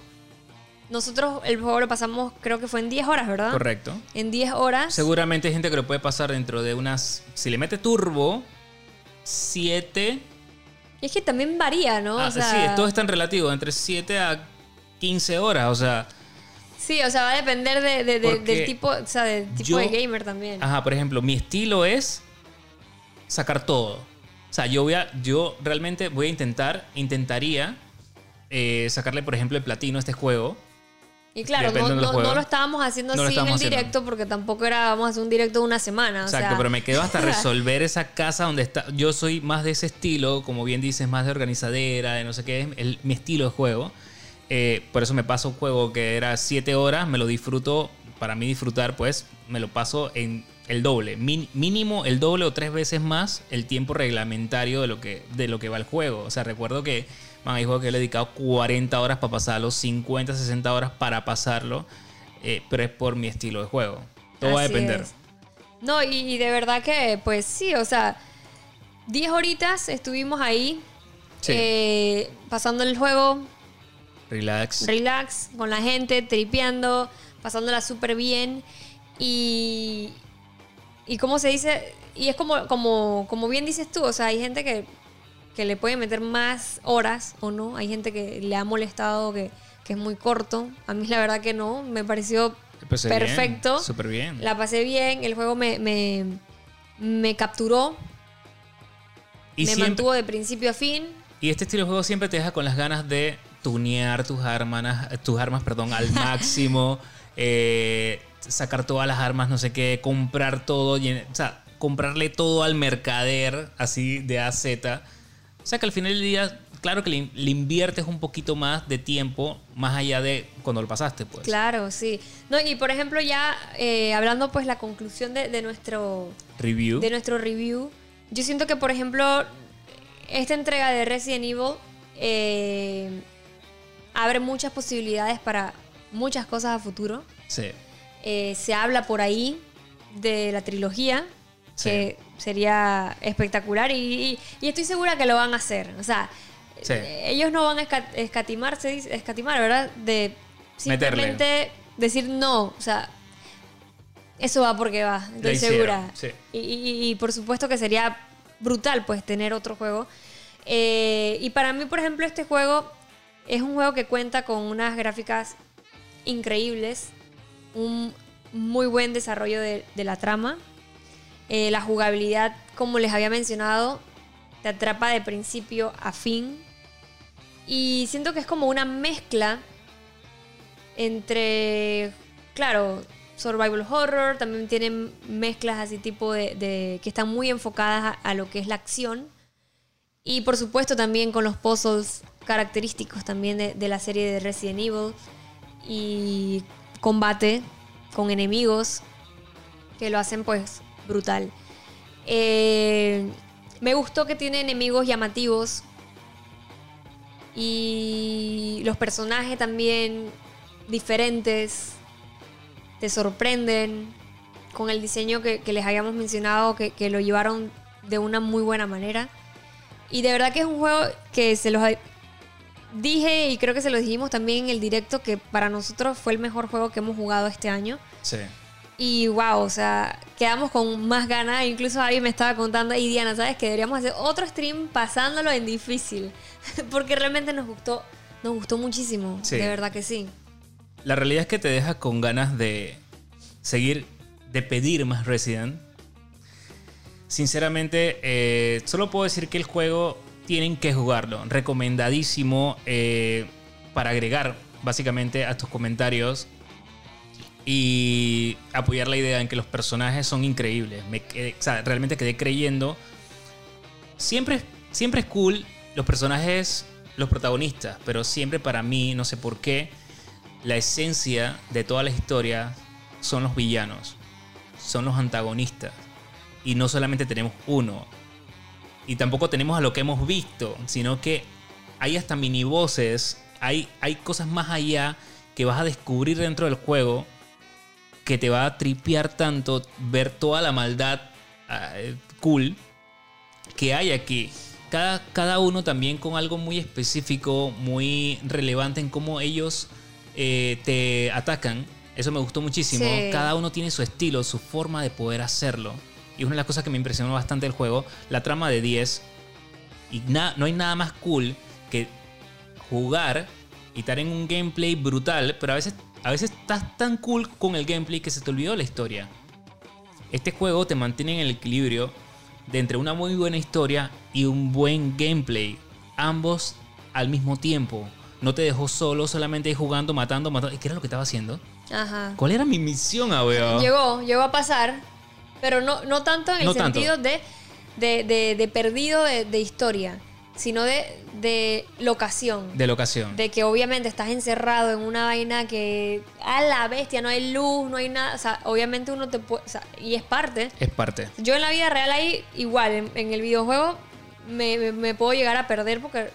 Nosotros el juego lo pasamos, creo que fue en 10 horas, ¿verdad? Correcto. En 10 horas. Seguramente hay gente que lo puede pasar dentro de unas. Si le mete turbo, 7. Y es que también varía, ¿no? Ah, o sea, sí, todo es tan relativo, entre 7 a 15 horas. O sea, sí, o sea, va a depender de- de- de- Porque del tipo, o sea, del tipo yo- de gamer también. ajá, por ejemplo, mi estilo es sacar todo. O sea, yo voy a. Yo realmente voy a intentar, intentaría eh, sacarle, por ejemplo, el platino a este juego. Y claro, no, no- no lo estábamos haciendo No así en el haciendo. directo porque tampoco era, vamos a hacer un directo de una semana. o Exacto, sea, pero me quedo hasta (laughs) resolver esa casa donde está. Yo soy más de ese estilo, como bien dices, más de organizadera, de no sé qué, es el- mi estilo de juego. Eh, por eso me paso un juego que era 7 horas, me lo disfruto. Para mí disfrutar, pues, me lo paso en el doble. Min- mínimo el doble o tres veces más el tiempo reglamentario de lo que, de lo que va el juego. O sea, recuerdo que man, hay juegos que le he dedicado 40 horas para pasarlo, 50, 60 horas para pasarlo. eh, pero es por mi estilo de juego. Todo va a depender. es. No, y, y de verdad que, pues sí, o sea, 10 horitas estuvimos ahí Sí. eh, pasando el juego, Relax. relax, con la gente, tripeando, pasándola súper bien. Y, y como se dice, y es como, como, como bien dices tú, o sea, hay gente que, que le puede meter más horas o no, hay gente que le ha molestado que, que es muy corto. A mí la verdad que no, me pareció eh, bien, perfecto. Súper bien. La pasé bien, el juego me, me, me capturó, y, me siempre- mantuvo de principio a fin. y este estilo de juego siempre te deja con las ganas de tunear tus armas, tus armas perdón, al (laughs) máximo, eh, sacar todas las armas, no sé qué, comprar todo, o sea, comprarle todo al mercader, así de A a Z. O sea que al final del día, claro que le, le inviertes un poquito más de tiempo, más allá de cuando lo pasaste, pues. Claro, sí. No, y por ejemplo, ya eh, hablando pues la conclusión de, de nuestro, Review. de nuestro review, yo siento que por ejemplo, esta entrega de Resident Evil eh, abre muchas posibilidades para muchas cosas a futuro. Sí. Eh, se habla por ahí de la trilogía, Sí. que sería espectacular y, y- y estoy segura que lo van a hacer. O sea, Sí. ellos no van a esca- escatimar, se dice- escatimar, ¿verdad? De Meterle. simplemente decir no. O sea, Eso va porque va, estoy segura. sí. Y, y- y por supuesto que sería brutal pues tener otro juego. Eh, y para mí, por ejemplo, este juego es un juego que cuenta con unas gráficas increíbles, un muy buen desarrollo de, de la trama. Eh, la jugabilidad, como les había mencionado, te atrapa de principio a fin. Y siento que es como una mezcla entre, claro, survival horror, también tienen mezclas así tipo de, que están muy enfocadas a, a lo que es la acción. Y por supuesto también con los puzzles característicos también de, de la serie de Resident Evil. Y combate con enemigos que lo hacen pues brutal. Eh, me gustó que tiene enemigos llamativos. Y los personajes también diferentes. Te sorprenden. Con el diseño que, les habíamos mencionado, que, que lo llevaron de una muy buena manera. Y de verdad que es un juego que se los dije y creo que se lo dijimos también en el directo que para nosotros fue el mejor juego que hemos jugado este año. Sí. Y wow, o sea, quedamos con más ganas. Incluso Javi me estaba contando, y Diana, ¿sabes? Que deberíamos hacer otro stream pasándolo en difícil. (laughs) Porque realmente nos gustó, nos gustó muchísimo. Sí. De verdad que sí. La realidad es que te deja con ganas de seguir, de pedir más Resident. Sinceramente, eh, solo puedo decir que el juego tienen que jugarlo. Recomendadísimo eh, para agregar básicamente a tus comentarios y apoyar la idea en que los personajes son increíbles. Me quedé- o sea, realmente quedé creyendo. Siempre, siempre es cool los personajes, los protagonistas, pero siempre para mí, no sé por qué, la esencia de toda la historia son los villanos, son los antagonistas. Y no solamente tenemos uno, y tampoco tenemos a lo que hemos visto, sino que hay hasta mini voces, hay, hay cosas más allá que vas a descubrir dentro del juego que te va a tripear tanto ver toda la maldad ah, cool que hay aquí. Cada, cada uno también con algo muy específico, muy relevante en cómo ellos eh, te atacan. Eso me gustó muchísimo. Sí. Cada uno tiene su estilo, su forma de poder hacerlo. Y una de las cosas que me impresionó bastante del juego, la trama de 10. Y na- no hay nada más cool que jugar y estar en un gameplay brutal, pero a veces, a veces estás tan cool con el gameplay que se te olvidó la historia. Este juego te mantiene en el equilibrio de entre una muy buena historia y un buen gameplay. Ambos al mismo tiempo. No te dejó solo, solamente jugando, matando, matando. ¿Y qué era lo que estaba haciendo? Ajá. ¿Cuál era mi misión, Abeo? Llegó, llegó a pasar, pero no, no tanto en el No sentido de, de, de- de perdido de historia, sino de, de locación. De locación. De que obviamente estás encerrado en una vaina que a la bestia, no hay luz, no hay nada. O sea, obviamente uno te puede. o sea, y es parte. Es parte. Yo en la vida real ahí, igual, en, en el videojuego, me, me- me puedo llegar a perder porque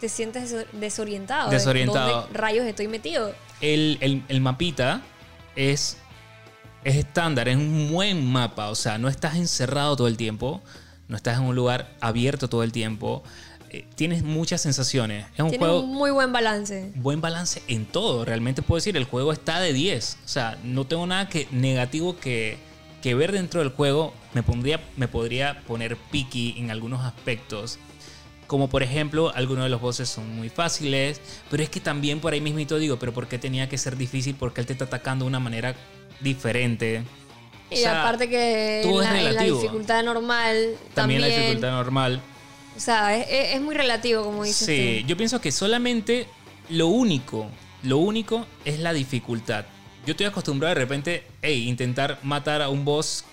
te sientes deso- desorientado. de Desorientado. ¿Dónde rayos estoy metido? El, el- el mapita es, es estándar, es un buen mapa. O sea, no estás encerrado todo el tiempo. No estás en un lugar abierto todo el tiempo. Eh, tienes muchas sensaciones. Es un Tiene juego. un muy buen balance. buen balance en todo. Realmente puedo decir, el juego está de 10. O sea, no tengo nada que, negativo que, que ver dentro del juego. Me, pondría, me podría poner picky en algunos aspectos. Como por ejemplo, algunos de los bosses son muy fáciles. Pero es que también por ahí mismito digo, pero ¿por qué tenía que ser difícil? Porque él te está atacando de una manera diferente. O Y sea, aparte que en todo es la, en la dificultad normal También también, la dificultad normal. O sea, es, muy relativo, como dices Sí, tú. yo pienso que solamente lo único, lo único es la dificultad. Yo estoy acostumbrado de repente, hey, intentar matar a un boss.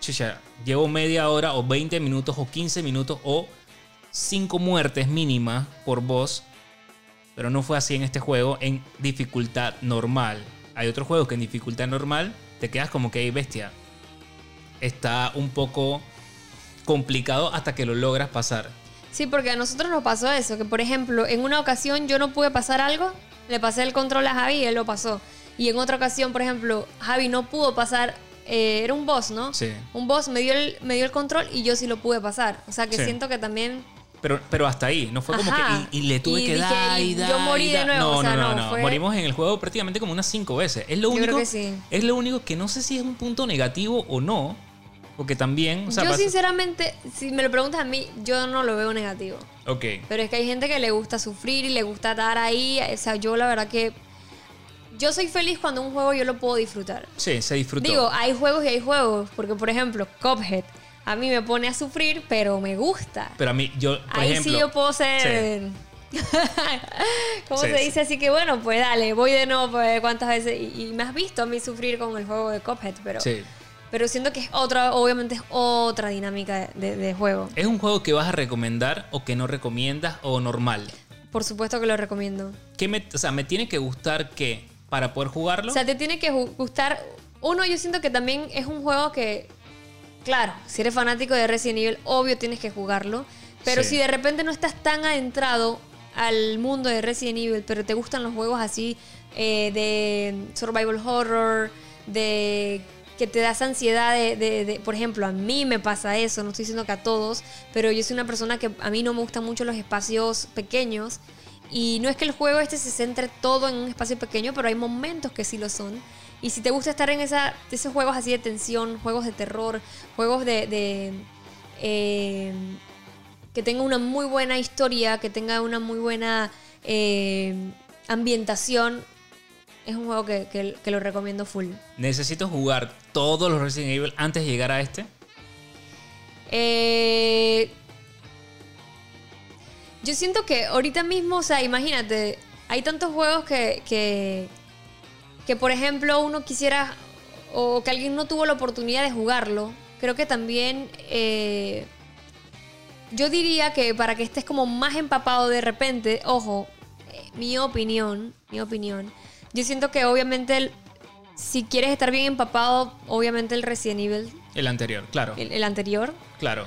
Chucha, llevo media hora o 20 minutos o 15 minutos o 5 muertes mínimas por boss. Pero no fue así en este juego en dificultad normal. Hay otros juegos que en dificultad normal te quedas como que, hey, bestia. Está un poco complicado hasta que lo logras pasar. Sí, porque a nosotros nos pasó eso, que por ejemplo, en una ocasión yo no pude pasar algo, le pasé el control a Javi y él lo pasó. Y en otra ocasión, por ejemplo, Javi no pudo pasar, eh, era un boss, ¿no? Sí. Un boss me dio, el, me dio el control y yo sí lo pude pasar. O sea que Sí. siento que también... Pero, pero hasta ahí, no fue como Ajá. que. Y, y le tuve Y que dije, dar y dar. yo morí y de nuevo, No, o sea, no, no, no, no. fue- Morimos en el juego prácticamente como unas cinco veces. Es lo Yo único. creo que sí. Es lo único que no sé si es un punto negativo o no. Porque también. O sea, yo pasa- sinceramente, si me lo preguntas a mí, yo no lo veo negativo. Ok. Pero es que hay gente que le gusta sufrir y le gusta estar ahí. O sea, yo la verdad que... Yo soy feliz cuando un juego yo lo puedo disfrutar. Sí, se disfrutó. Digo, hay juegos y hay juegos. Porque, por ejemplo, Cuphead. A mí me pone a sufrir, pero me gusta. pero a mí, yo, por Ahí ejemplo. sí yo puedo ser... (laughs) ¿Cómo Sí, se sí. dice? Así que bueno, pues dale, voy de nuevo pues, cuántas veces. Y, y me has visto a mí sufrir con el juego de Cuphead, pero... Sí. Pero siento que es otra, obviamente es otra dinámica de, de juego. ¿Es un juego que vas a recomendar o que no recomiendas o normal? Por supuesto que lo recomiendo. ¿Qué me, o sea, me tiene que gustar qué para poder jugarlo. O sea, te tiene que gustar. Uno, yo siento que también es un juego que, claro, si eres fanático de Resident Evil, obvio tienes que jugarlo. Pero Sí. si de repente no estás tan adentrado al mundo de Resident Evil, pero te gustan los juegos así eh, de survival horror, de que te das ansiedad de, por ejemplo, a mí me pasa eso, no estoy diciendo que a todos, pero yo soy una persona que a mí no me gustan mucho los espacios pequeños y no es que el juego este se centre todo en un espacio pequeño, pero hay momentos que sí lo son. Y si te gusta estar en esa, esos juegos así de tensión, juegos de terror, juegos de... de, eh, que tenga una muy buena historia, que tenga una muy buena eh, ambientación, es un juego que, que- que lo recomiendo full. Necesito jugar todos los Resident Evil antes de llegar a este. Eh, yo siento que ahorita mismo, o sea, imagínate, hay tantos juegos que, que, que, por ejemplo, uno quisiera, o que alguien no tuvo la oportunidad de jugarlo. Creo que también, eh, yo diría que para que estés como más empapado de repente, ojo, eh, mi opinión, mi opinión, yo siento que obviamente el- si quieres estar bien empapado, obviamente el Resident Evil, El anterior, claro. el, el anterior, Claro.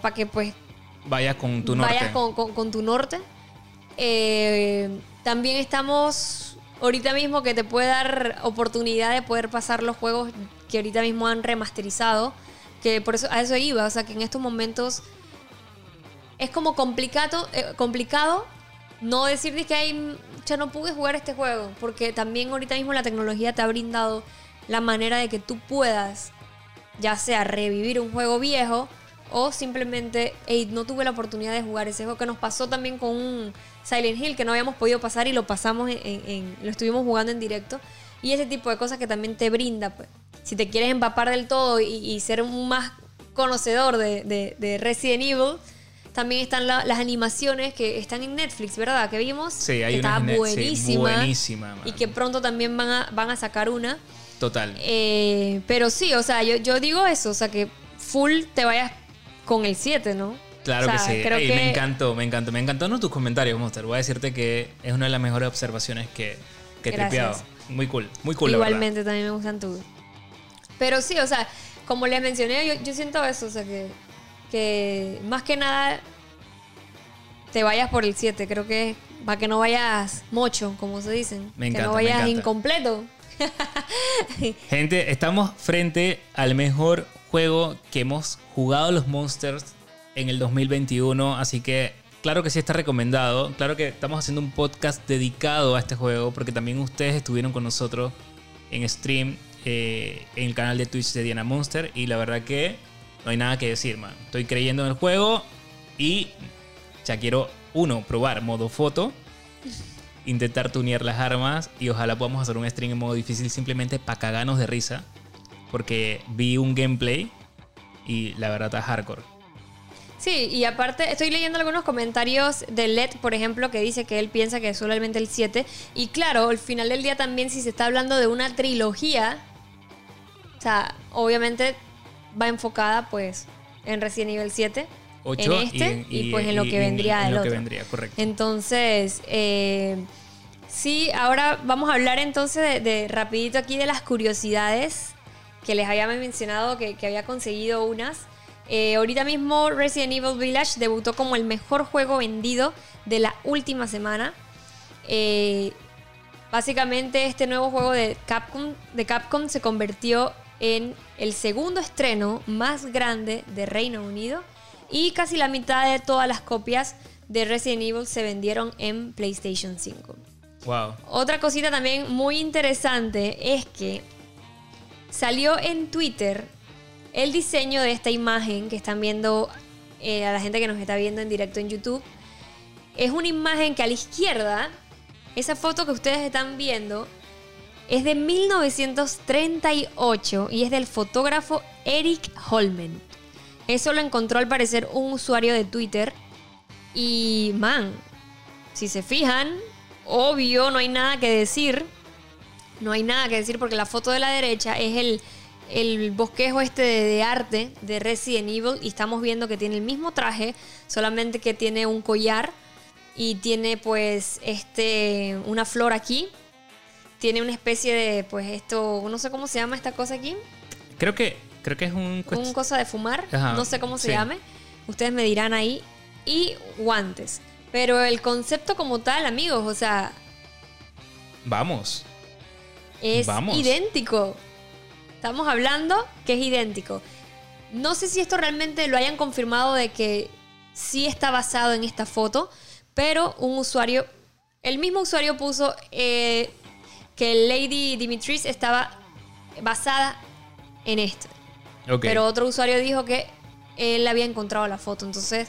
para que pues Vayas con tu norte. vayas con, con- con tu norte. Eh, también estamos ahorita mismo que te puede dar oportunidad de poder pasar los juegos que ahorita mismo han remasterizado. Que por eso a eso iba. O sea que en estos momentos es como complicado, eh, complicado no decir de que hay, ya no pude jugar este juego. Porque también ahorita mismo la tecnología te ha brindado la manera de que tú puedas ya sea revivir un juego viejo o simplemente, "Ey, no tuve la oportunidad de jugar ese juego que nos pasó también con Silent Hill que no habíamos podido pasar y lo pasamos en, lo estuvimos jugando en directo y ese tipo de cosas que también te brinda pues si te quieres empapar del todo y, ser un más conocedor de Resident Evil también están la- las animaciones que están en Netflix, ¿verdad? Que vimos. Sí, hay que unas está en Net- sí, buenísima. buenísima, y que pronto también van a, van a sacar una. Total. Eh, pero sí, o sea, yo, yo digo eso, o sea, que full te vayas con el 7, ¿no? Claro O sea, que sí. creo Ey, que- Me encantó, me encantó. Me encantaron tus comentarios, Monster. Voy a decirte que es una de las mejores observaciones que, que he tripeado. Muy cool, muy cool, la verdad. Igualmente también me gustan tus. Pero sí, o sea, como les mencioné, yo, yo siento eso, o sea, que, que más que nada te vayas por el 7, creo que para que no vayas mocho, como se dicen. Me que encanta, no me vayas incompleto. (laughs) Gente, estamos frente al mejor juego que hemos jugado los Monsters en el 2021. Así que, claro que sí está recomendado. Claro que estamos haciendo un podcast dedicado a este juego. Porque también ustedes estuvieron con nosotros en stream eh, en el canal de Twitch de Diana Monster. Y la verdad que no hay nada que decir, man. Estoy creyendo en el juego. Y ya quiero, uno, probar modo foto intentar tunear las armas y ojalá podamos hacer un stream en modo difícil simplemente para cagarnos de risa. Porque vi un gameplay y la verdad está hardcore. Sí, y aparte estoy leyendo algunos comentarios de LED, por ejemplo, que dice que él piensa que es solamente el 7. Y claro, al final del día también si se está hablando de una trilogía, o sea, obviamente va enfocada pues en Resident Evil 7, en 8 este y, pues en lo que vendría en del lo que otro. vendría, correcto. Entonces, eh, sí, ahora vamos a hablar entonces de, de rapidito aquí de las curiosidades que les había mencionado que, que había conseguido unas. Eh, ahorita mismo Resident Evil Village debutó como el mejor juego vendido de la última semana. Eh, básicamente este nuevo juego de Capcom, de Capcom se convirtió en el segundo estreno más grande de Reino Unido y casi la mitad de todas las copias de Resident Evil se vendieron en PlayStation 5. Wow. Otra cosita también muy interesante es que salió en Twitter el diseño de esta imagen que están viendo eh, a la gente que nos está viendo en directo en YouTube. Es una imagen que a la izquierda, esa foto que ustedes están viendo, es de 1938 y es del fotógrafo Eric Holmen. Eso lo encontró al parecer un usuario de Twitter. Y, man, si se fijan, obvio, no hay nada que decir. No hay nada que decir porque la foto de la derecha es el, el bosquejo este de, de arte de Resident Evil y estamos viendo que tiene el mismo traje, solamente que tiene un collar y tiene pues este una flor aquí. Tiene una especie de pues esto, no sé cómo se llama esta cosa aquí. Creo que, creo que es un... Un cosa de fumar, Ajá, no sé cómo se sí. llame. Ustedes me dirán ahí. Y guantes. Pero el concepto como tal, amigos, o sea, Vamos. es Vamos. idéntico. Estamos hablando que es idéntico. No sé si esto realmente lo hayan confirmado de que sí está basado en esta foto, pero un usuario, el mismo usuario puso eh, que Lady Dimitris estaba basada en esto. Pero otro usuario dijo que él había encontrado la foto. Entonces,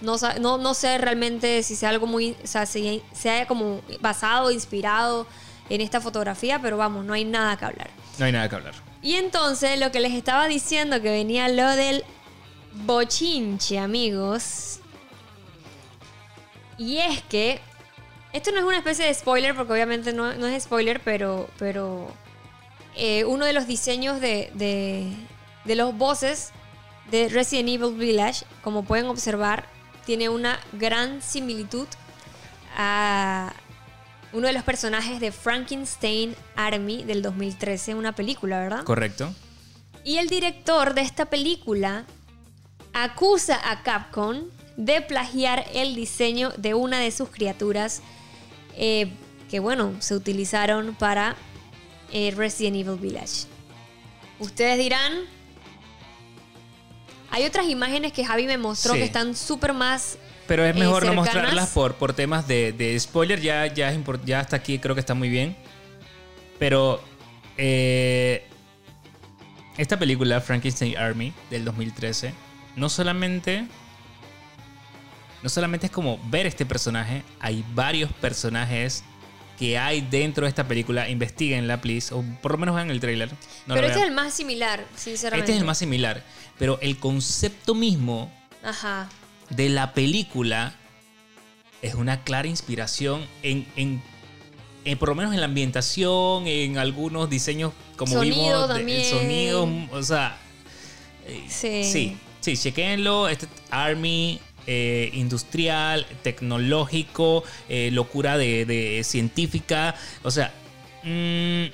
no, no, no sé realmente si sea algo muy. O sea, si se haya como basado, inspirado en esta fotografía, pero vamos, no hay nada que hablar. No hay nada que hablar. Y entonces, lo que les estaba diciendo que venía lo del bochinche, amigos. Y es que. Esto no es una especie de spoiler, porque obviamente no, no es spoiler, pero. pero eh, uno de los diseños de, de, de los bosses de Resident Evil Village, como pueden observar, tiene una gran similitud a uno de los personajes de Frankenstein Army del 2013, una película, ¿verdad? Correcto. Y el director de esta película acusa a Capcom de plagiar el diseño de una de sus criaturas eh, que, bueno, se utilizaron para eh, Resident Evil Village. Ustedes dirán, hay otras imágenes que Javi me mostró Sí. que están súper más... Pero es eh, mejor no mostrarlas por, por temas de, de spoiler. Ya, ya, es import- ya hasta aquí creo que está muy bien. Pero eh, esta película, Frankenstein Army, del 2013, no solamente, no solamente es como ver este personaje, hay varios personajes que hay dentro de esta película. Investíguenla, please. O por lo menos vean el trailer. No pero este es el más similar, sinceramente. Este es el más similar. Pero el concepto mismo Ajá. de la película es una clara inspiración en, en- en- por lo menos en la ambientación, en algunos diseños como Sonido vimos, también. el sonido, o sea, eh, Sí. sí, sí, chequenlo, este Army eh, industrial, tecnológico, eh, locura de, de científica, o sea, mm,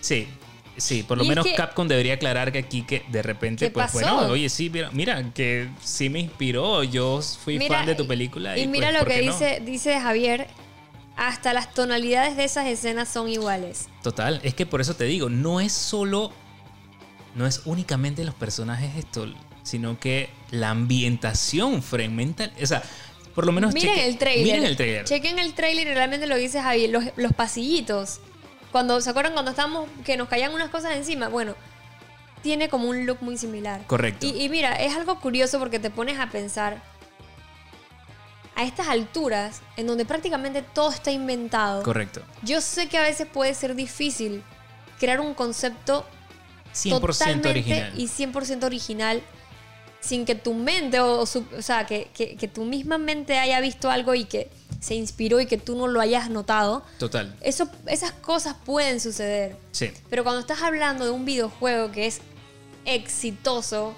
sí. Sí, por lo menos que- Capcom debería aclarar que aquí que de repente, ¿Qué pues pasó? bueno, oye, sí, mira, mira, que sí me inspiró, yo fui Mira, fan de tu película. Y, Y mira pues, lo ¿por que no? dice, dice Javier. Hasta las tonalidades de esas escenas son iguales. Total, es que por eso te digo, no es solo, no es únicamente los personajes esto, sino que la ambientación fragmental, o sea, por lo menos Miren cheque- el trailer. Miren el trailer. Chequen el trailer y realmente lo que dice Javier. Los, los pasillitos. Cuando, ¿Se acuerdan cuando estábamos que nos caían unas cosas encima? Bueno, tiene como un look muy similar. Correcto. Y, y mira, es algo curioso porque te pones a pensar a estas alturas, en donde prácticamente todo está inventado. Correcto. Yo sé que a veces puede ser difícil crear un concepto 100% totalmente original. y 100% original sin que tu mente o, o su- o sea que, que- que tu misma mente haya visto algo y que se inspiró y que tú no lo hayas notado Total. eso esas cosas pueden suceder Sí. pero cuando estás hablando de un videojuego que es exitoso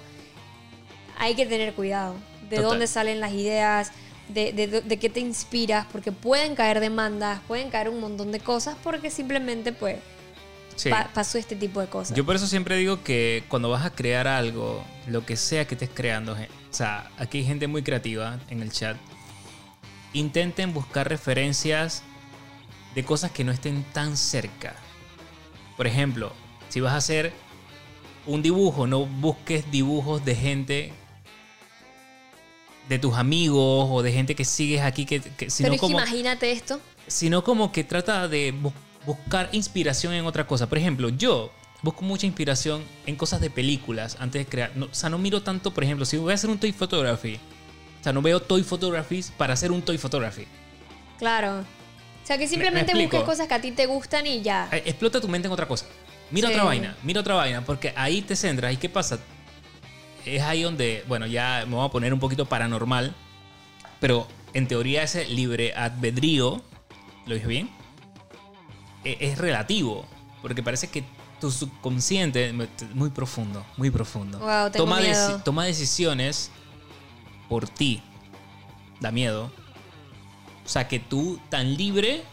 hay que tener cuidado de Total. dónde salen las ideas de, de, de qué te inspiras porque pueden caer demandas pueden caer un montón de cosas porque simplemente pues Sí. pa- pasó este tipo de cosas Yo por eso siempre digo que cuando vas a crear algo, lo que sea que estés creando, gen- o sea, aquí hay gente muy creativa en el chat, intenten buscar referencias de cosas que no estén tan cerca. Por ejemplo, si vas a hacer un dibujo, no busques dibujos de gente de tus amigos o de gente que sigues aquí que, que sino Pero es que como imagínate esto. sino como que trata de buscar inspiración en otra cosa. Por ejemplo, yo busco mucha inspiración en cosas de películas antes de crear. No, o sea, no miro tanto, por ejemplo, si voy a hacer un toy photography, o sea, no veo toy photographies para hacer un toy photography. Claro. O sea, que simplemente busques cosas que a ti te gustan y ya. Eh, Explota tu mente en otra cosa. Mira Sí. otra vaina, mira otra vaina, porque ahí te centras. ¿Y qué pasa? Es ahí donde, bueno, ya me voy a poner un poquito paranormal, pero en teoría ese libre albedrío, ¿lo dije bien? E- Es relativo, porque parece que tu subconsciente, muy profundo, muy profundo, Wow, toma, deci- toma decisiones por ti. Da miedo. O sea, que tú tan libre,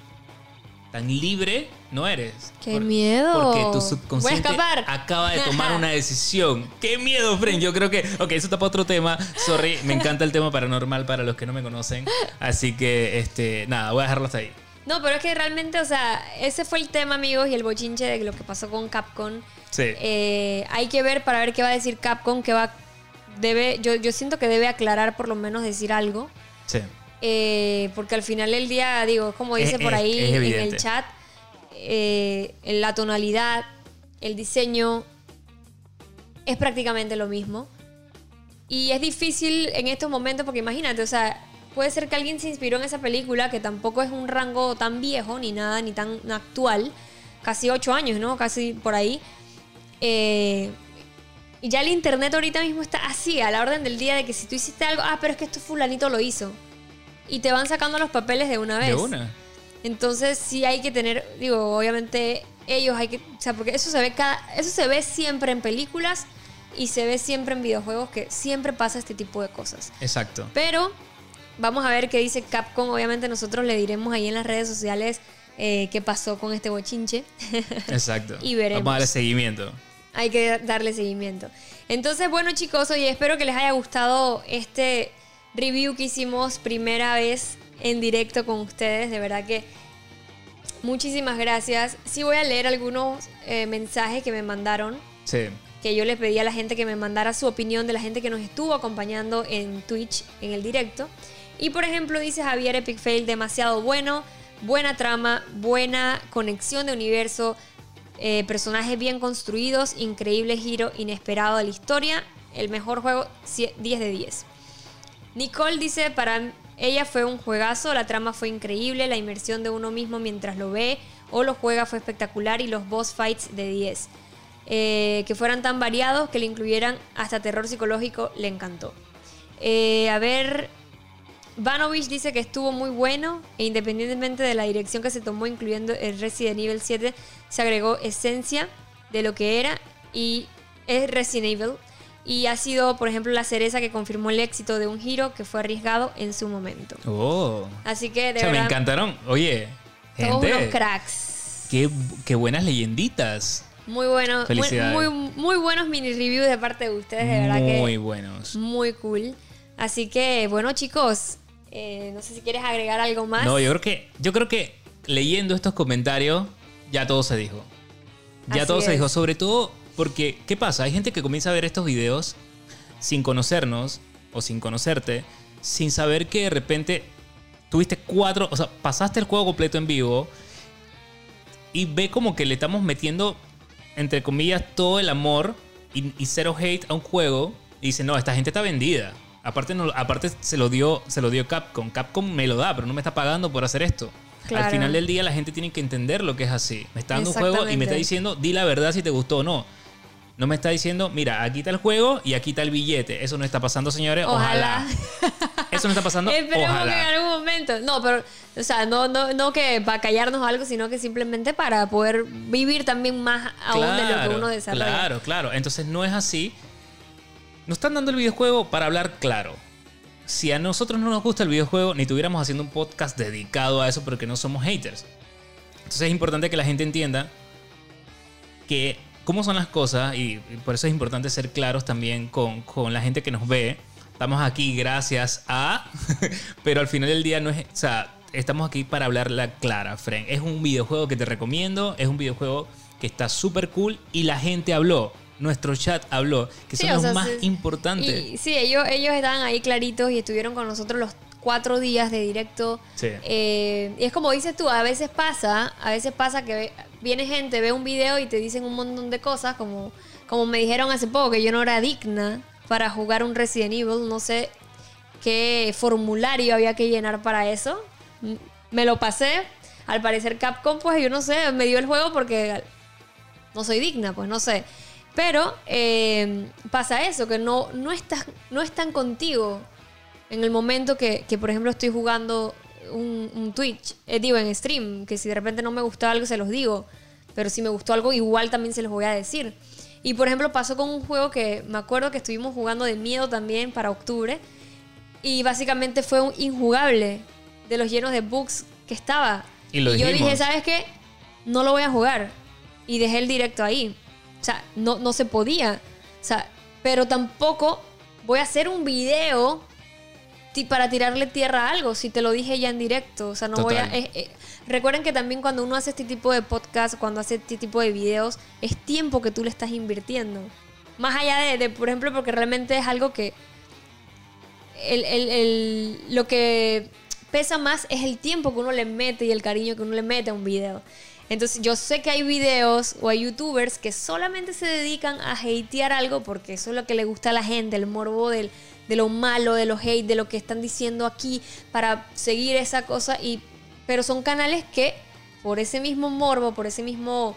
tan libre no eres. ¡Qué miedo! Porque tu subconsciente acaba de tomar (laughs) una decisión. ¡Qué miedo, friend! Yo creo que... Ok, eso está para otro tema. Sorry, me encanta el tema paranormal para los que no me conocen. Así que, este, nada, voy a dejarlo hasta ahí. No, pero es que realmente, o sea, ese fue el tema, amigos, y el bochinche de lo que pasó con Capcom. Sí. Eh, hay que ver para ver qué va a decir Capcom, que va... Debe, yo, yo siento que debe aclarar por lo menos decir algo. Sí. Eh, porque al final del día, digo, como dice Es- por ahí en el chat, eh, la tonalidad, el diseño es prácticamente lo mismo. Y es difícil en estos momentos porque imagínate, o sea, puede ser que alguien se inspiró en esa película que tampoco es un rango tan viejo ni nada, ni tan actual, casi ocho años, ¿no? Casi por ahí. Eh, y ya el internet ahorita mismo está así, a la orden del día de que si tú hiciste algo, ah, pero es que esto fulanito lo hizo. Y te van sacando los papeles de una vez. De una. Entonces sí hay que tener, digo, obviamente ellos hay que, o sea, porque eso se ve cada, eso se ve siempre en películas y se ve siempre en videojuegos que siempre pasa este tipo de cosas. Exacto. Pero vamos a ver qué dice Capcom. Obviamente nosotros le diremos ahí en las redes sociales eh, qué pasó con este bochinche. (laughs) Exacto. Y veremos. Vamos a darle seguimiento. Hay que darle seguimiento. Entonces, bueno chicos, oye, espero que les haya gustado este review que hicimos primera vez en directo con ustedes. De verdad que muchísimas gracias. Sí voy a leer algunos eh, mensajes que me mandaron, Sí. que yo les pedí a la gente que me mandara su opinión de la gente que nos estuvo acompañando en Twitch en el directo. Y por ejemplo, dice Javier Epic Fail, demasiado bueno, buena trama, buena conexión de universo, eh, personajes bien construidos, increíble giro inesperado de la historia, el mejor juego, cie- 10 de 10. Nicole dice, para ella fue un juegazo, la trama fue increíble, la inmersión de uno mismo mientras lo ve o lo juega fue espectacular y los boss fights de 10. Eh, que fueran tan variados que le incluyeran hasta terror psicológico, le encantó. Eh, a ver, Vanovich dice que estuvo muy bueno e independientemente de la dirección que se tomó, incluyendo el Resident Evil 7, se agregó esencia de lo que era y es Resident Evil. Y ha sido, por ejemplo, la cereza que confirmó el éxito de un giro que fue arriesgado en su momento. Oh. Así que O de sea, me encantaron. Oye, todos gente. unos cracks. Qué, qué buenas leyenditas. Muy bueno, muy, Felicidades. muy, muy buenos mini reviews de parte de ustedes, de verdad que Muy buenos. muy cool. Así que, bueno, chicos, eh, no sé si quieres agregar algo más. No, yo creo que, yo creo que leyendo estos comentarios ya todo se dijo. Ya Así todo se dijo. Sobre todo porque, ¿qué pasa? Hay gente que comienza a ver estos videos sin conocernos o sin conocerte, sin saber que de repente tuviste cuatro, o sea, pasaste el juego completo en vivo y ve como que le estamos metiendo, entre comillas, todo el amor y, y cero hate a un juego y dice, no, esta gente está vendida. Aparte, no, aparte se, lo dio, se lo dio Capcom. Capcom me lo da, pero no me está pagando por hacer esto. Claro. Al final del día la gente tiene que entender lo que es así. Me está dando un juego y me está diciendo, di la verdad si te gustó o no. No me está diciendo, mira, aquí está el juego y aquí está el billete. Eso no está pasando, señores. Ojalá. Ojalá. Eso no está pasando. (laughs) Esperemos que en algún momento. No, pero, o sea, no, no, no que para callarnos algo, sino que simplemente para poder vivir también más aún de lo que uno desarrolla. Claro, claro. Entonces no es así. Nos están dando el videojuego para hablar claro. Si a nosotros no nos gusta el videojuego, ni tuviéramos haciendo un podcast dedicado a eso porque no somos haters. Entonces es importante que la gente entienda que cómo son las cosas y por eso es importante ser claros también con, con la gente que nos ve. Estamos aquí gracias a... (laughs) pero al final del día no es... O sea, estamos aquí para hablar la clara, Fren. Es un videojuego que te recomiendo, es un videojuego que está súper cool y la gente habló. Nuestro chat habló, que son los más importantes. sí, ellos, ellos estaban ahí claritos y estuvieron con nosotros los cuatro días de directo. Eh, y es como dices tú, a veces pasa, a veces pasa que viene gente, ve un video y te dicen un montón de cosas, como, como me dijeron hace poco que yo no era digna para jugar un Resident Evil, no sé qué formulario había que llenar para eso. Me lo pasé. Al parecer Capcom, pues yo no sé, me dio el juego porque no soy digna, pues no sé. Pero eh, pasa eso, que no, no, estás, no están contigo en el momento que, por ejemplo, estoy jugando un, Twitch, eh, digo, en stream, que si de repente no me gustó algo, se los digo. Pero si me gustó algo, igual también se los voy a decir. Y por ejemplo, pasó con un juego que me acuerdo que estuvimos jugando de miedo también para octubre. Y básicamente fue un injugable de los llenos de bugs que estaba. Y, yo dije, ¿sabes qué? No lo voy a jugar. Y dejé el directo ahí. O sea, no, no se podía. O sea, pero tampoco voy a hacer un video para tirarle tierra a algo, si te lo dije ya en directo. O sea, no voy a. Eh, recuerden que también cuando uno hace este tipo de podcast, cuando hace este tipo de videos, es tiempo que tú le estás invirtiendo. Más allá de, por ejemplo, porque realmente es algo que. lo que pesa más es el tiempo que uno le mete y el cariño que uno le mete a un video. Entonces yo sé que hay videos o hay youtubers que solamente se dedican a hatear algo porque eso es lo que le gusta a la gente, el morbo del, de lo malo, de los hate, de lo que están diciendo aquí para seguir esa cosa. Y, pero son canales que por ese mismo morbo, por ese mismo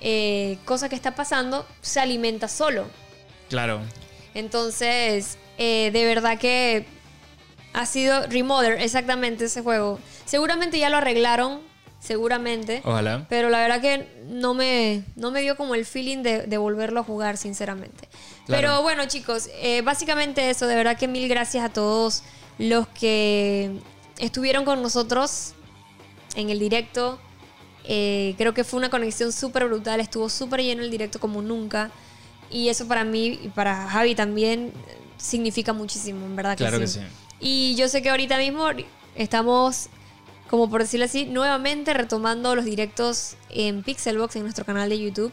eh, cosa que está pasando, se alimenta solo. Claro. Entonces, eh, de verdad que ha sido Remother, exactamente ese juego. Seguramente ya lo arreglaron seguramente. Ojalá. Pero la verdad que no me, no me dio como el feeling de, volverlo a jugar, sinceramente. Pero bueno, chicos, eh, básicamente eso. De verdad que mil gracias a todos los que estuvieron con nosotros en el directo. Eh, creo que fue una conexión súper brutal. Estuvo súper lleno el directo como nunca. Y eso para mí y para Javi también significa muchísimo, en verdad que claro Que sí. Y yo sé que ahorita mismo estamos como por decirlo así, nuevamente retomando los directos en Pixelbox, en nuestro canal de YouTube.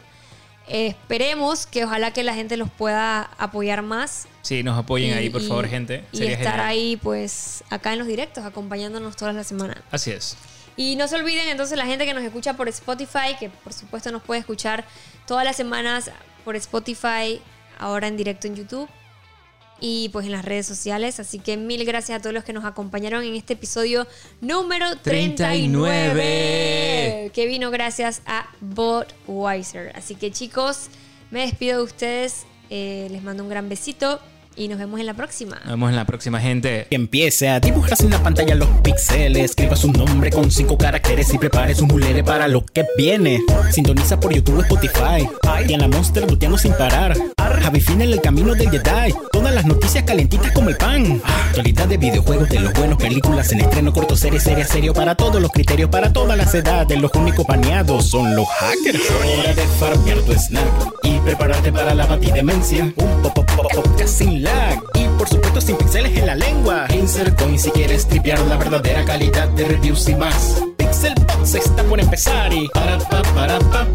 esperemos que ojalá que la gente los pueda apoyar más. Sí, nos apoyen ahí, por favor, gente. y estar ahí, pues, acá en los directos, acompañándonos todas las semanas. Así es. Y no se olviden entonces la gente que nos escucha por Spotify, que por supuesto nos puede escuchar todas las semanas por Spotify, ahora en directo en YouTube y pues en las redes sociales. Así que mil gracias a todos los que nos acompañaron en este episodio número 39, que vino gracias a Botweiser. Así que chicos, me despido de ustedes, eh, les mando un gran besito y nos vemos en la próxima. Nos vemos en la próxima, gente. Que empiece a dibujar en la pantalla los píxeles. Escriba su nombre con cinco caracteres y prepare su mulere para lo que viene. Sintoniza por YouTube o Spotify. Y en la Monster luteando sin parar. Javi en el camino del Jedi. Todas las noticias calentitas como el pan. Actualidad de videojuegos, de los buenos, películas en estreno, corto, serie, serie, serio. Para todos los criterios, para todas las edades. Los únicos baneados son los hackers. Hora de farmear tu snack y prepararte para la batidemencia. Un pop, pop, pop, pop, y por supuesto sin pixeles en la lengua. Insert coin si quieres tripear la verdadera calidad de reviews y más. Pixel Box está por empezar y para pa para pa.